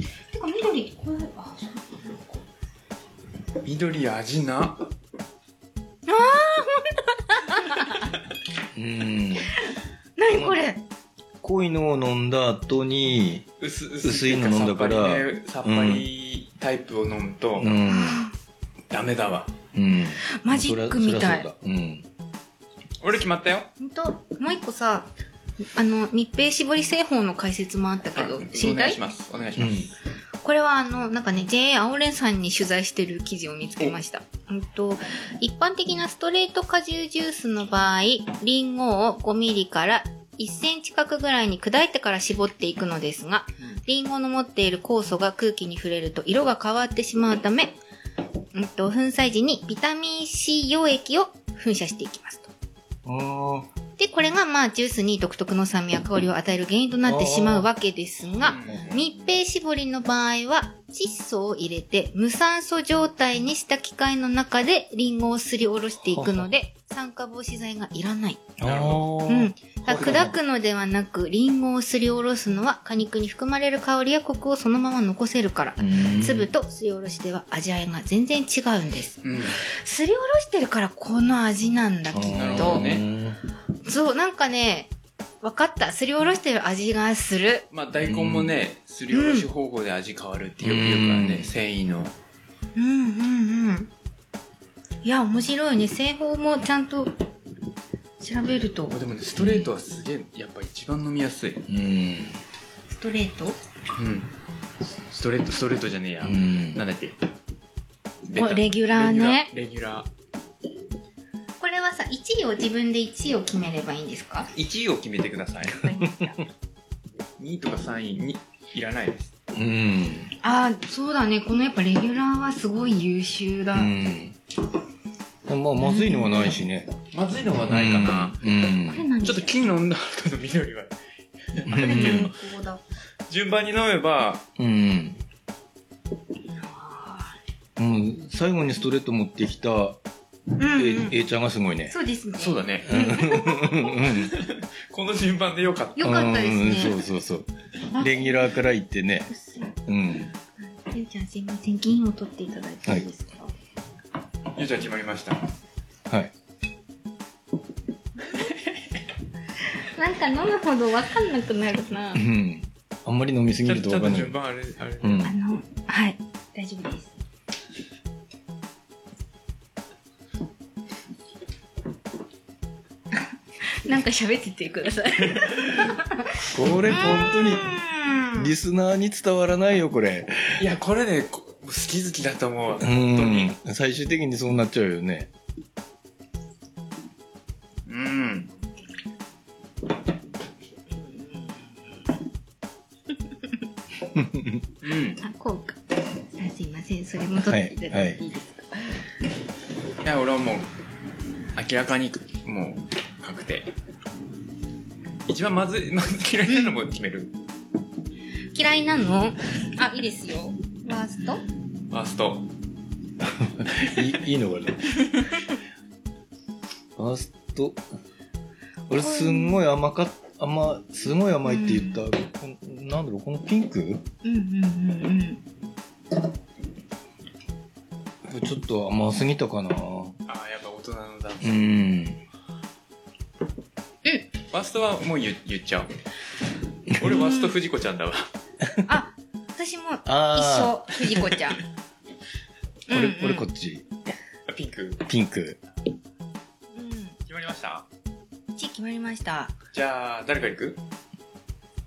か緑、これ、あ、緑味な。うん。何これ濃いのを飲んだ後に、薄薄いの飲んだからさっぱりねさっぱりタイプを飲むと、うん。ダメだわ。うん。マジックみたいうん。俺決まったよ。ほんと、もう一個さ、あの、密閉絞り製法の解説もあったけど、知りお願いいします。お願いします。うん。これはあの、なんかね、JA 青蓮さんに取材してる記事を見つけました。うんと、一般的なストレート果汁ジュースの場合、リンゴを5ミリから1センチ角ぐらいに砕いてから絞っていくのですが、リンゴの持っている酵素が空気に触れると色が変わってしまうため、うんと、粉砕時にビタミン C 溶液を噴射していきますで、これがまあジュースに独特の酸味や香りを与える原因となってしまうわけですが、密閉絞りの場合は窒素を入れて無酸素状態にした機械の中でリンゴをすりおろしていくので酸化防止剤がいらない。うん。砕くのではなくリンゴをすりおろすのは果肉に含まれる香りやコクをそのまま残せるから。粒とすりおろしでは味わいが全然違うんです。うん。すりおろしてるからこの味なんだきっと。そう、なんかね、分かった。すりおろしてる味がする。まあ大根もね、すりおろし方法で味変わるってよく言うからね、うん繊維の。うんうんうん。いや、面白いね。製法もちゃんと調べると。でもね、ストレートはすげえ、やっぱ一番飲みやすい。うん。ストレート？うん。ストレート、ストレートじゃねえや。うん。なんだっけ？おレギュラーねレギュラー。レギュラー。これはさ、1位を自分で1位を決めればいいんですか？1位を決めてください。2位とか3位にいらないです。うん。ああ、そうだね。このやっぱレギュラーはすごい優秀だ。うん。まあ、まずいのはないしね。まずいのはないかな。うん。これ何ちょっと金飲んだ後の緑は。順番に飲めば、うん。うん、最後にストレート持ってきた、うん、うえん。A ちゃんがすごいね。そうですね。そうだね。うんこの順番でよかった。よかったですねうんそうそうそう。レギュラーから行ってね。うん。ゆうちゃんすいません。銀を取っていただいていいですか、ゆうちゃん決まりました。はい。なんか飲むほどわかんなくなるなう。ん。あんまり飲みすぎるとわかんない順。番あれ、あれ。うん。あの、はい。大丈夫です。なんか喋っててください。これ本当に、うんリスナーに伝わらないよ、これ。いや、これね、こ好き好きだと思う。う本当に。ん。最終的にそうなっちゃうよね。うん。うん。あ、こうか。あすいません。それも取っていただいていいですか、いや、俺はもう、明らかに、もう、確定。一番まずい、まず嫌いなのも決める。嫌いなの？あ、いいですよ。ファースト？ファースト。い いいのかな？ファースト。俺すんごい甘かっ、甘、すごい甘いって言った。こんなんだろう、このピンク？うんうんうんうん。ちょっと甘すぎたかな？ああ、やっぱ大人のダンス。うん。ファーストはもう言言っちゃう。俺、ファースト藤子ちゃんだわ。あ、私も一あ緒、藤子ちゃん。俺、うんうん俺こっち。ピンク。ピンク。うん。決まりました？1決まりました。じゃあ、誰から行く？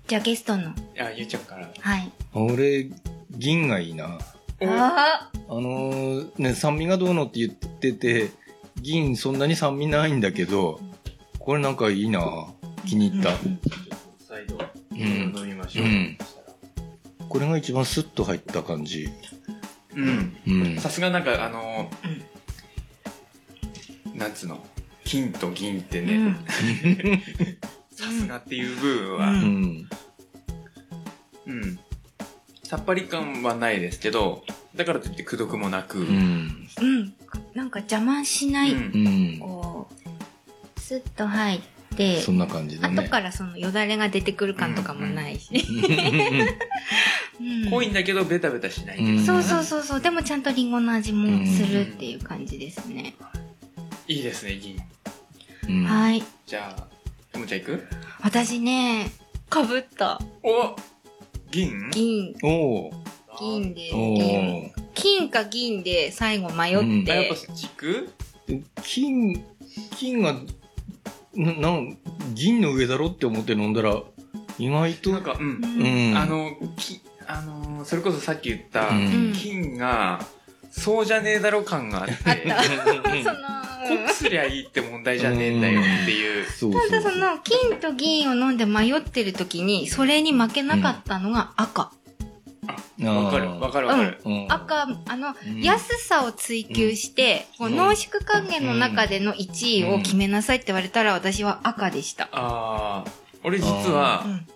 じゃあゲストの。いや、ゆうちゃんから。はい。俺、銀がいいな。ああのーね、酸味がどうのって言ってて、銀そんなに酸味ないんだけど、これなんかいいな気に入った。再度、ん飲みましょう。うんこれが一番スッと入った感じ。うん。うん。さすがなんか、あの、なんつうの、金と銀ってね、うん さすがっていう部分は、ううんん。うん。さっぱり感はないですけど、だからといってくどくもなく、うん。うん。なんか邪魔しない。うんうん。こう、スッと入って、そんな感じでね。後からそのよだれが出てくる感とかもないし。うん濃いんだけどベタベタしない。うんそうそうそうそう。でもちゃんとリンゴの味もするっていう感じですね。いいですね、銀。うんはい。じゃあ、ともちゃん行く？私ね、かぶった。お銀？銀。おー銀で、お銀。ー金か銀で最後迷うんっあ、やってぱ、て。軸金、金が、な、なん、銀の上だろって思って飲んだら、意外と、なんか、うん。うん。あの、き、あのー、それこそさっき言った、うん金が、そうじゃねえだろ感があって、あった。その、濃くすりゃいいって問題じゃねえんだよっていう。そうそうただその金と銀を飲んで迷ってる時にそれに負けなかったのが赤、わかる、わかるわかる。うん。赤あの、うん。安さを追求して、こう濃縮還元の中での1位を決めなさいって言われたら私は赤でした、あー、俺実はう、ん。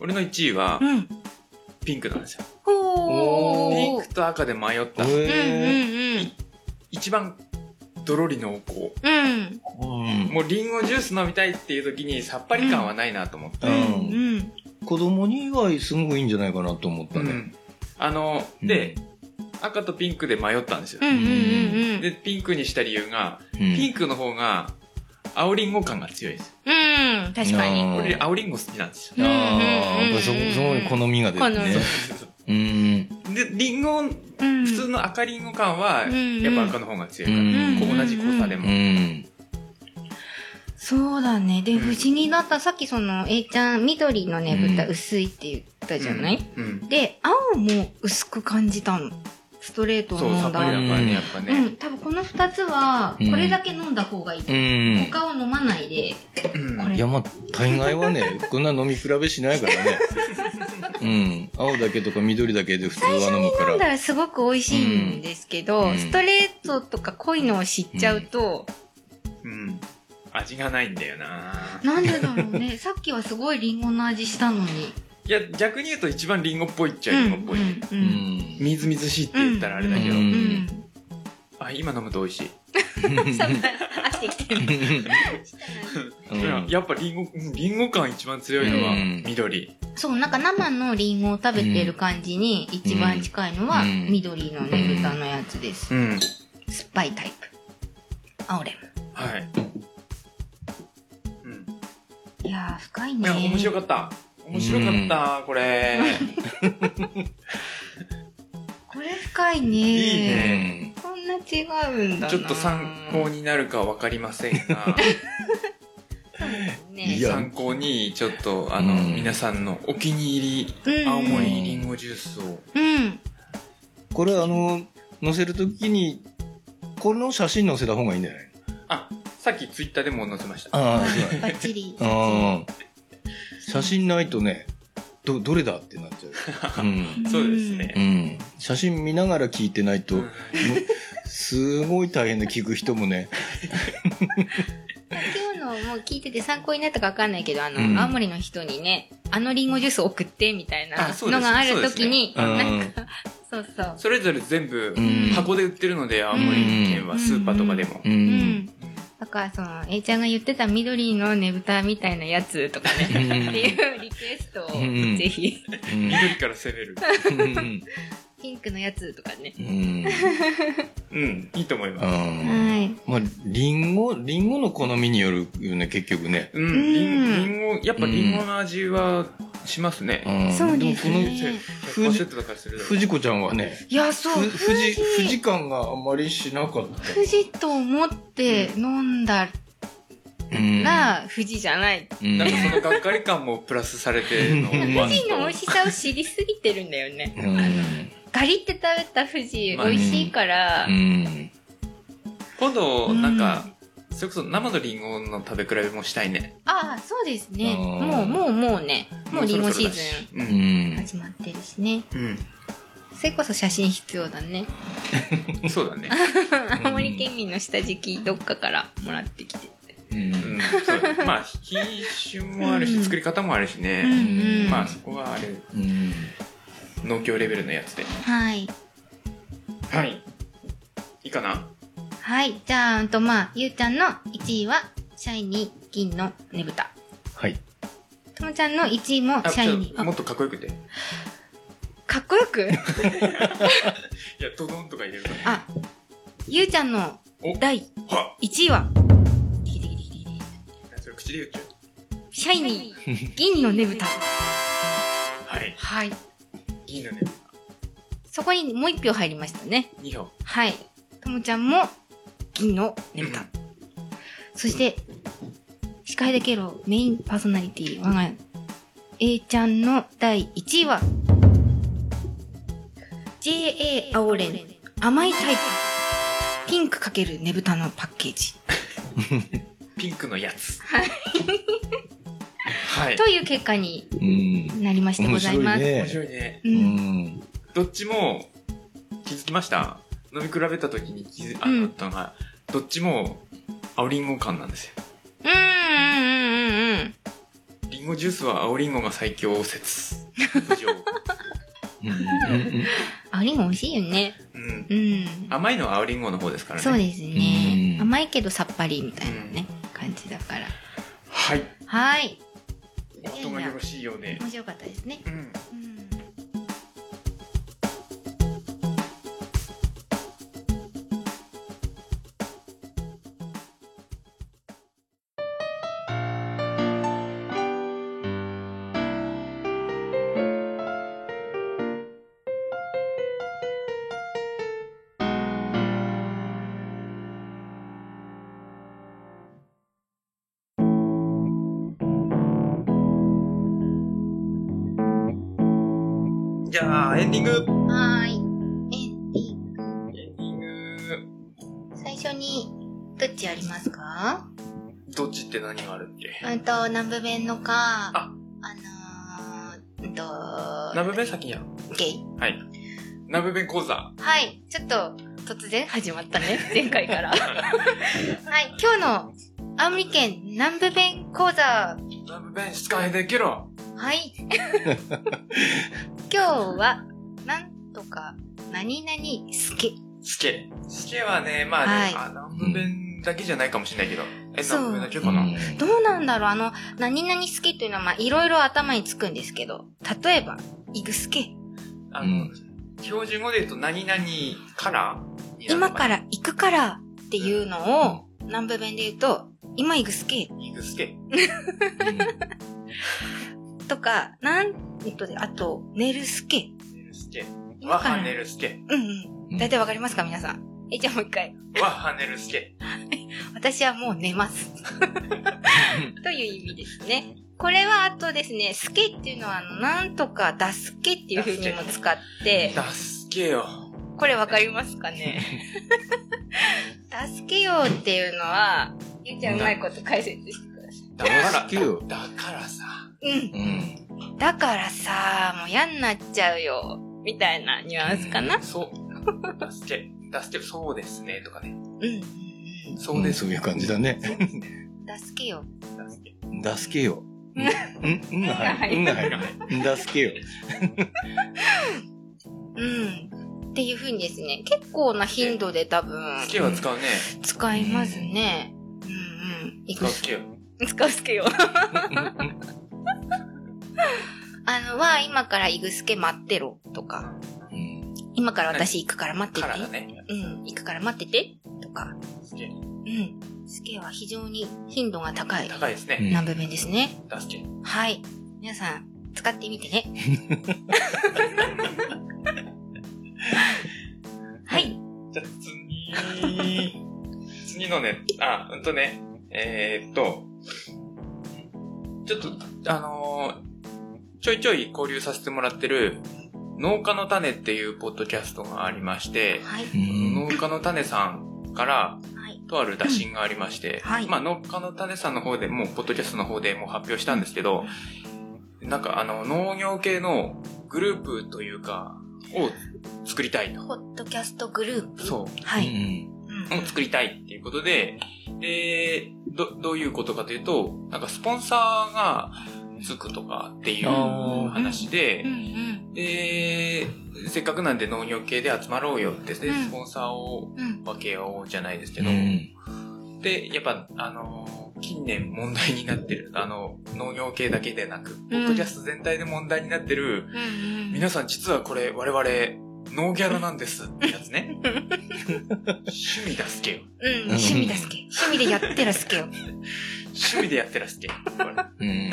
俺の1位はうん。ピンクなんですよ。ピンクと赤で迷った。一番ドロリ濃厚。ううん。もうリンゴジュース飲みたいっていう時にさっぱり感はないなと思って。うんうん子供にはすごくいいんじゃないかなと思ったね。うん。あの、で、赤とピンクで迷ったんですようん。うんうんうんで、ピンクにした理由が、うんピンクの方が青リンゴ感が強いです。うん確かにうん俺青リンゴ好きなんですよ。うんああ、うんうんうんそ、そこに好みが出てね。うん。で、リンゴ、うん普通の赤リンゴ感は、うんやっぱ赤の方が強いから、同じ濃さでうも。ん。そうだね。で、不思議だった。さっきその、A ちゃん、緑のねぶたうん薄いって言ったじゃない、うん。で、青も薄く感じたの。ストレートをそう、さっ飲んだぱりだからね、やっぱうね。ん、多分この二つは、うんこれだけ飲んだ方がいい。うん。他を飲まないで、うんこれいや、まあ、大概はね、こんな飲み比べしないからね。うん。青だけとか緑だけで普通は飲むか飲んだら。らすごく美味しいんですけど、うんストレートとか濃いのを知っちゃうと、うん。味がないんだよななんでだろうね。さっきはすごいリンゴの味したのに。いや、逆に言うと一番リンゴっぽいっちゃリンゴっぽい。うんううんん。みずみずしいって言ったらあれだけど、うんうんあ、今飲むと美味しい。さっぱり飽きてきてる。うんいややっぱリンゴ、うんリンゴ感一番強いのはうん緑。そう、なんか生のリンゴを食べてる感じに一番近いのはうん緑のねぶたのやつです。うん。酸っぱいタイプ。青レはい。いやー、深いね。いや、面白かった。面白かった、これ。これ深いね。いいねこんな違うんだな。ちょっと参考になるかわかりませんが、ね。参考にちょっと、あの、うん皆さんのお気に入り、うん青森りんごジュースを。うん。これあの、載せるときに、この写真載せた方がいいんじゃないあ、さっきツイッターでも載せました。ああ。バッチリ。写真ないとね、ど、どれだってなっちゃう。うん。そうですねう。ん。写真見ながら聞いてないと、すごい大変で聞く人もね。今日のもう聞いてて参考になったかわかんないけど、あの、うん青森の人にね、あのリンゴジュース送ってみたいなのがあるときに、ねなんか、そうそう。それぞれ全部うん箱で売ってるので、青森県はスーパーとかでもう。。うんん。だから、その、A ちゃんが言ってた緑のねぶたみたいなやつとかね、っていうリクエストを、うん。ぜひ、うん。緑から攻める。うん。ピンクのやつとかね。うん。うん、いいと思います。はい。まあ、リンゴ、リンゴの好みによるよね、結局ね。うん、リンリンゴ、やっぱリンゴの味はしますね。んそうですね富士100%だからするだろう藤子ちゃんはね、いや、そう、ふ富士、富士感があんまりしなかった。富士と思って飲んだうんら、富士じゃない。うんなんかそのがっかり感もプラスされてるのは。富士の美味しさを知りすぎてるんだよね。うんガリって食べた富士、美味しいから、うん。今度、うんなんか、それこそ生のリンゴの食べ比べもしたいね。ああ、そうですね。もう、もう、もうね、もうリンゴシーズン。ん。始まってるしね。うん。それこそ写真必要だね。うん。そうだね。青森県民の下敷きどっかからもらってきて。う。うんまあ、品種もあるし、うん作り方もあるしうんね。うん。まあ、そこはあれ、うん。農協レベルのやつで。はい。はい。いいかな？はい。じゃあ、うんと、まあ、ゆうちゃんの1位は、シャイニー銀のねぶた。はい。ともちゃんの1位もシャイニー。あもっとかっこよくて。いかっこよく？や、ドドンとか入れると。あ、ゆうちゃんのお第は1位は、ディギディギディギディそれ口で言っちゃう。シャイニー銀のねぶた。はい。はい。いいのね。そこにもう1票入りましたね。2票。はい。ともちゃんも銀のねぶた。そして、司会だけどメインパーソナリティ、我が家、A ちゃんの第1位は、JA 青レン甘いタイプ。ピンクかけるねぶたのパッケージ。ピンクのやつ。はい。はい。という結果にうん。なりましてございます。面面白いね。う。うんん。どっちも気づきました？飲み比べた時に気づあうんったのが、どっちも青リンゴ感なんですよ。うんうんうんうん。リンゴジュースは青リンゴが最強説。以上うん。あ、リンゴ美味しいよね。うん。うん。甘いのは青リンゴの方ですからね。そうですね。うん甘いけどさっぱりみたいなね、感じだから。はい。はい。お後がよろしいようで。面白かったですね。うん。うん。ンディングはーい。エンディング。エンディング、最初に、どっちやりますか？どっちって何があるっけ？うんと、南部弁のか、ああのー、うんと、南部弁先や。ゲイ。はい。南部弁講座。はい。ちょっと、突然始まったね。前回から。はい。今日の、青森県南部弁講座。南部弁使いできろはい。今日は、とか、何々すけ。スケ。スケはね、まあね、はいあ南部弁だけじゃないかもしれないけど。え、そう南部弁だけかな、どうなんだろう？あの、何々すけというのは、まあ、いろいろ頭につくんですけど、例えば、いぐすけ。あの、うん標準語で言うと何々から今から行くからっていうのを、南部弁で言うと、今いぐすけいぐすけ。とか、なん、えっと、あと、寝るすけ。ねるすけ。今からわはねるすけ。うんうん。大体わかりますか皆さん？え、じゃあもう一回。わはねるすけ。私はもう寝ます。という意味ですね。これはあとですね、すけっていうのは、あの、なんとか、だすけっていう風にも使って、だすけよ。これわかりますかね？だすけよっていうのは、ゆうちゃんうまいこと解説してくださだから、だすけよだからさ。い。うん。うん。だからさ、もう嫌になっちゃうよ。みたいなニュアンスかな。そう。だすけ。だすけ、そうですね、とかね。そうです。そういう感じだね。だすけよ。だすけ。よ。うん、うん？が入る。うんが入る。だすけよ。うん。っていう風にですね、結構な頻度で多分、すけは使うね。使いますね。うんうん。使うすけよ。使うすけよ。あのは、今からいぐすけ待ってろとか、うん。今から私行くから待ってて。からだね。うん、行くから待っててとか、すけ。うん。すけは非常に頻度が高い高いですね。南部弁ですね。だすけ。はい。皆さん、使ってみてね。はい。じゃあ次、次のね、あ、うんとね、えー、っと、ちょっと、あのーちょいちょい交流させてもらってる、農家の種っていうポッドキャストがありまして、はい。うん農家の種さんから、はい。とある打診がありまして、はいまあ農家の種さんの方でもう、ポッドキャストの方でもう発表したんですけど、なんかあの、農業系のグループというか、を作りたいと。ポッドキャストグループ？そう。はい。うんを作りたいっていうことで、で、ど、どういうことかというと、なんかスポンサーがつくとかっていう話で。で、せっかくなんで農業系で集まろうよって、でうんスポンサーをうん。分けようじゃないですけうど、んで、やっぱ、あの、近年問題になってる、あの、農業系だけでなく、ポッドキャスト全体で問題になってる。皆さん実はこれ我々、ノーギャラなんですってやつね。趣味だすけよ。うん、趣味だすけ。趣味でやってらすけよ。趣味でやってらすけ。これうん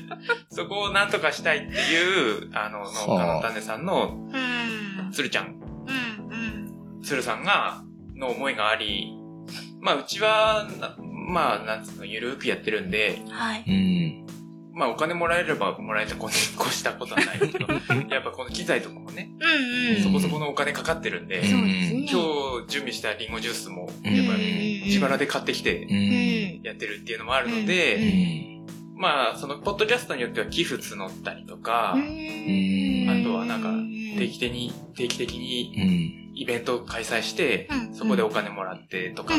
そこをなんとかしたいっていう、あの、農家の種さんの、うん。つるちゃん、うんうん。つるさんが、の思いがあり、まあ、うちは、なまあ、なんつうの、ゆるーくやってるんで、はい。うんまあ、お金もらえればもらえたこに越したことはないけど、やっぱこの機材とかもね、うんうん。そこそこのお金かかってるんで。今日準備したリンゴジュースも、うん。やっぱり自腹で買ってきてうん。やってるっていうのもあるのうで、ん。まあ、その、ポッドキャストによっては寄付募ったりとか、ん。あとはなんか定期的に、定期的にうんイベントを開催して、うん。そこでお金もらってとか、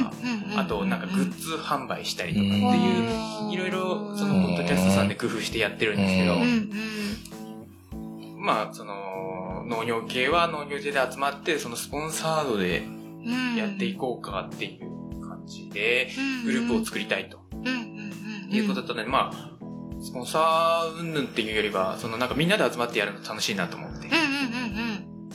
あとなんかグッズ販売したりとかっていう、いろいろそのポッドキャストさんで工夫してやってるんですけどうんう、ん。まあその農業系は農業系で集まってそのスポンサードでうん。やっていこうかっていう感じでグループを作りたいと。うん。うん。うん。いうことだったので、まあスポンサー云々っていうよりは、そのなんかみんなで集まってやるの楽しいなと思って。うんうん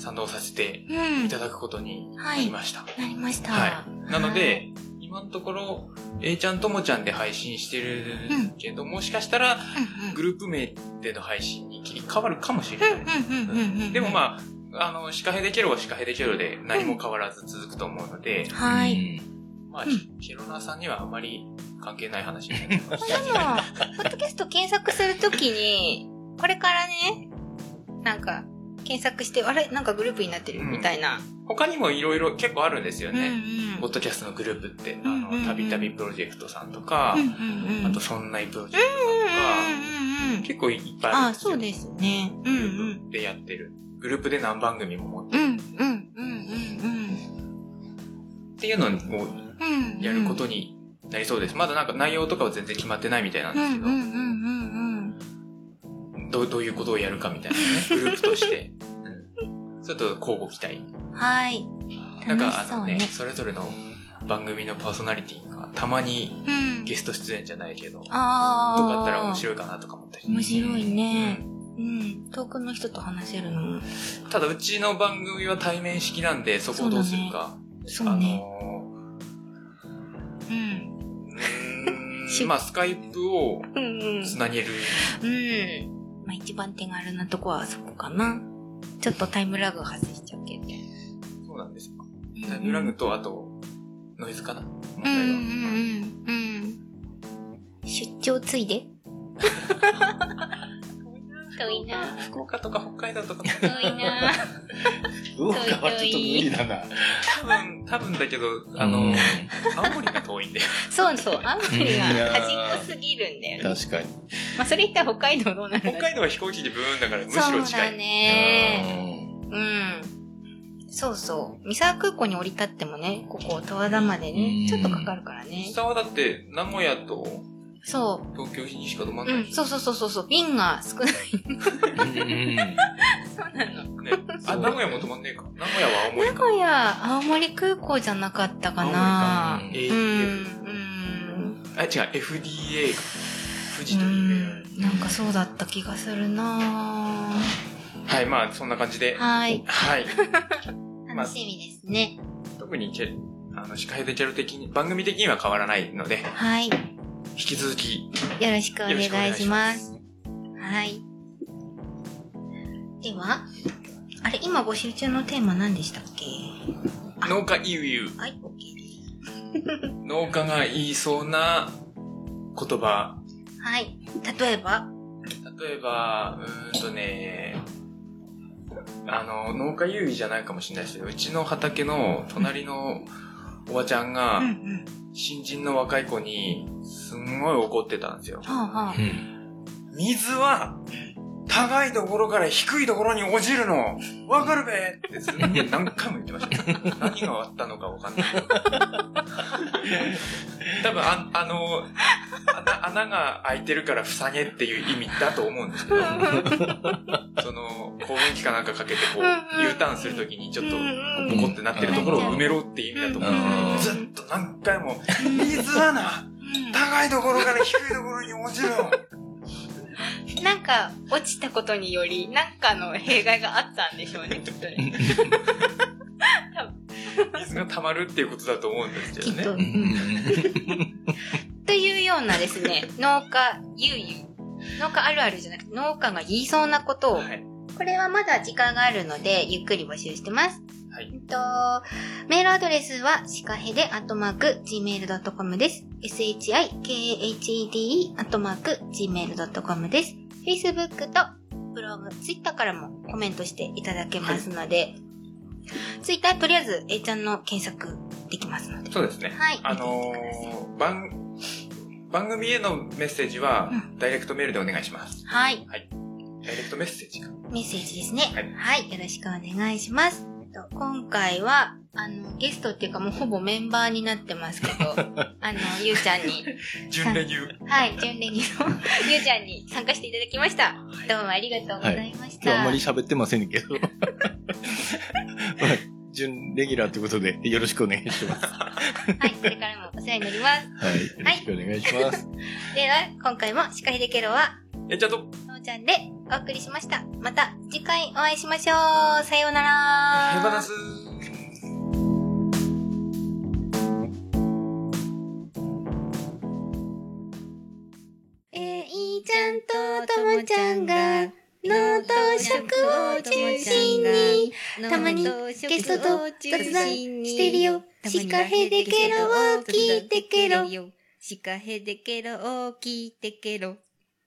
賛同させてうんうん。うん。いただくことになりました。なりました。はい。なので、今のところ、A ちゃんともちゃんで配信してるけど、もしかしたら、うんうん、グループ名での配信に切り替わるかもしれない。うんうんうんうんうん。でもまあ、あの、シカヘデケロはシカヘデケロで何も変わらず続くと思うので、はい。まあうん、ケロナーさんにはあまり関係ない話になってます。でも、ポッドキャスト検索するときに、これからね、なんか、検索して、あれ？なんかグループになってる？うんみたいな。他にもいろいろ結構あるんですようんね。うん。ポッドキャストのグループって、あの、たびたびプロジェクトさんとかうん、うんうん。あと、そんないプロジェクトさんとか、うんうんうん。結構いっぱいあるあ、んですよ。そうですね。グルん。ープでやってる。グループで何番組も持ってるうんうんうんうんっていうのを。やることになりそうです。まだなんか内容とかは全然決まってないみたいなんですけど、どういうことをやるかみたいなね、グループとして。うん、ちょっと交互期待。はい。なんかあのね、。それぞれの番組のパーソナリティがたまにうん。ゲスト出演じゃないけど、とかあったら面白いかなとか思ったり。面白いね。うんうん。遠くの人と話せるのも。ただうちの番組は対面式なんで、そこをどうするか。そうね。あのうん。まあスカイプを。つなげる。うん。まあ一番手軽なとこはそこかな。ちょっとタイムラグ発生しちゃうけど。そうなんですよ。タイムラグと、あと、ノイズかな問題は。うんうんうんうん。出張ついで 遠いな福岡とか北海道とか、遠いな福岡はちょっと無理だな。多分、多分だけど、あのうん、青森が遠いんで。そうそう、青森が端っこすぎるんだよね。確かに。まあそれ言ったら北海道どうなる北海道は飛行機でブーンだからむしろそうだ近い。ね。うん。そうそう。三沢空港に降り立ってもね、ここ、十和田までねう、んちょっとかかるからね。下はだって、名古屋とそ東京にしか止まう。んない。うん、そうそうそうそうそう。便が少ない。うんそうなの。ね。あ、名古屋も止まんねえか。名古屋は青森名か。古屋、青森空港じゃなかったかな青。森かうん、AF うん。あ、違う、FDA か。富士うというん、なんかそうだった気がするなはい、まあ、そんな感じで。はい。はい。ま あ楽しみですね。特にチェ、あの、司会でチェル的に、番組的には変わらないので、はい。よ引き続き、よろしくお願いしま。ますす。はい。では、あれ、今募集中のテーマ何でしたっけ？農家イウイウ。はい、OK です。農家が言いそうな言葉。はい。例えば、例えば、うーんとね、あの、農家優位じゃないかもしれないですけど、うちの畑の隣のおばちゃんが。新人の若い子に、すんごい怒ってたんですよ。水は、高いところから低いところに落ちるの。わかるべ。ってす何回も言ってました、ね。何があったのかわかんない。けど。多分あ、あの、穴穴が開いてるから塞げっていう意味だと思うんですけど、その、攻撃かなんかかけてこう、U ターンするときにちょっと、ボコってなってるところを埋めろっていう意味だと思う。ん。ですけど、ずっと何回も、水はな、高いところから低いところに落ちるのなんか、落ちたことにより、なんかの弊害があったんでしょうね、きっとね。水が溜まるっていうことだと思うんですけきっと。どね。というようなですね、農家ゆうゆう。農家あるあるじゃなくて、農家が言いそうなことを、はい。これはまだ時間があるので、ゆっくり募集してます。はいえっと、メールアドレスは、シカヘデアットマーク、gmail.com です。shikahede アットマーク、gmail.com です。Facebook とブログ、Twitter からもコメントしていただけますので、Twitter とりあえず A ちゃんの検索できますので。そうですね。はい。あのー、番、番組へのメッセージは、ダイレクトメールでお願いします。はい。ダイレクトメッセージか。メッセージですね。ははいい。よろしくお願いします。と今回は、あの、ゲストっていうかもうほぼメンバーになってますけど、あの、ゆうちゃんに、準レギュはい、準レギの ゆうちゃんに参加していただきました。どうもありがとうございました。今日あんまり喋ってませんけど。まあ準レギュラーということで、よろしくお願いします。ははい、これからもお世話になります。い。よろしくお願いします。では、今回もシカヒデケロは、え、ちゃんと、のーちゃんでお送りしました。また次回お会いしましょう。さようなら。ヘバナスちゃんとともちゃんが、脳と食を中心に、たまにゲストと雑談してるよ。シカヘデケロを聞いてケロ。シカヘデケロを聞いてケロ。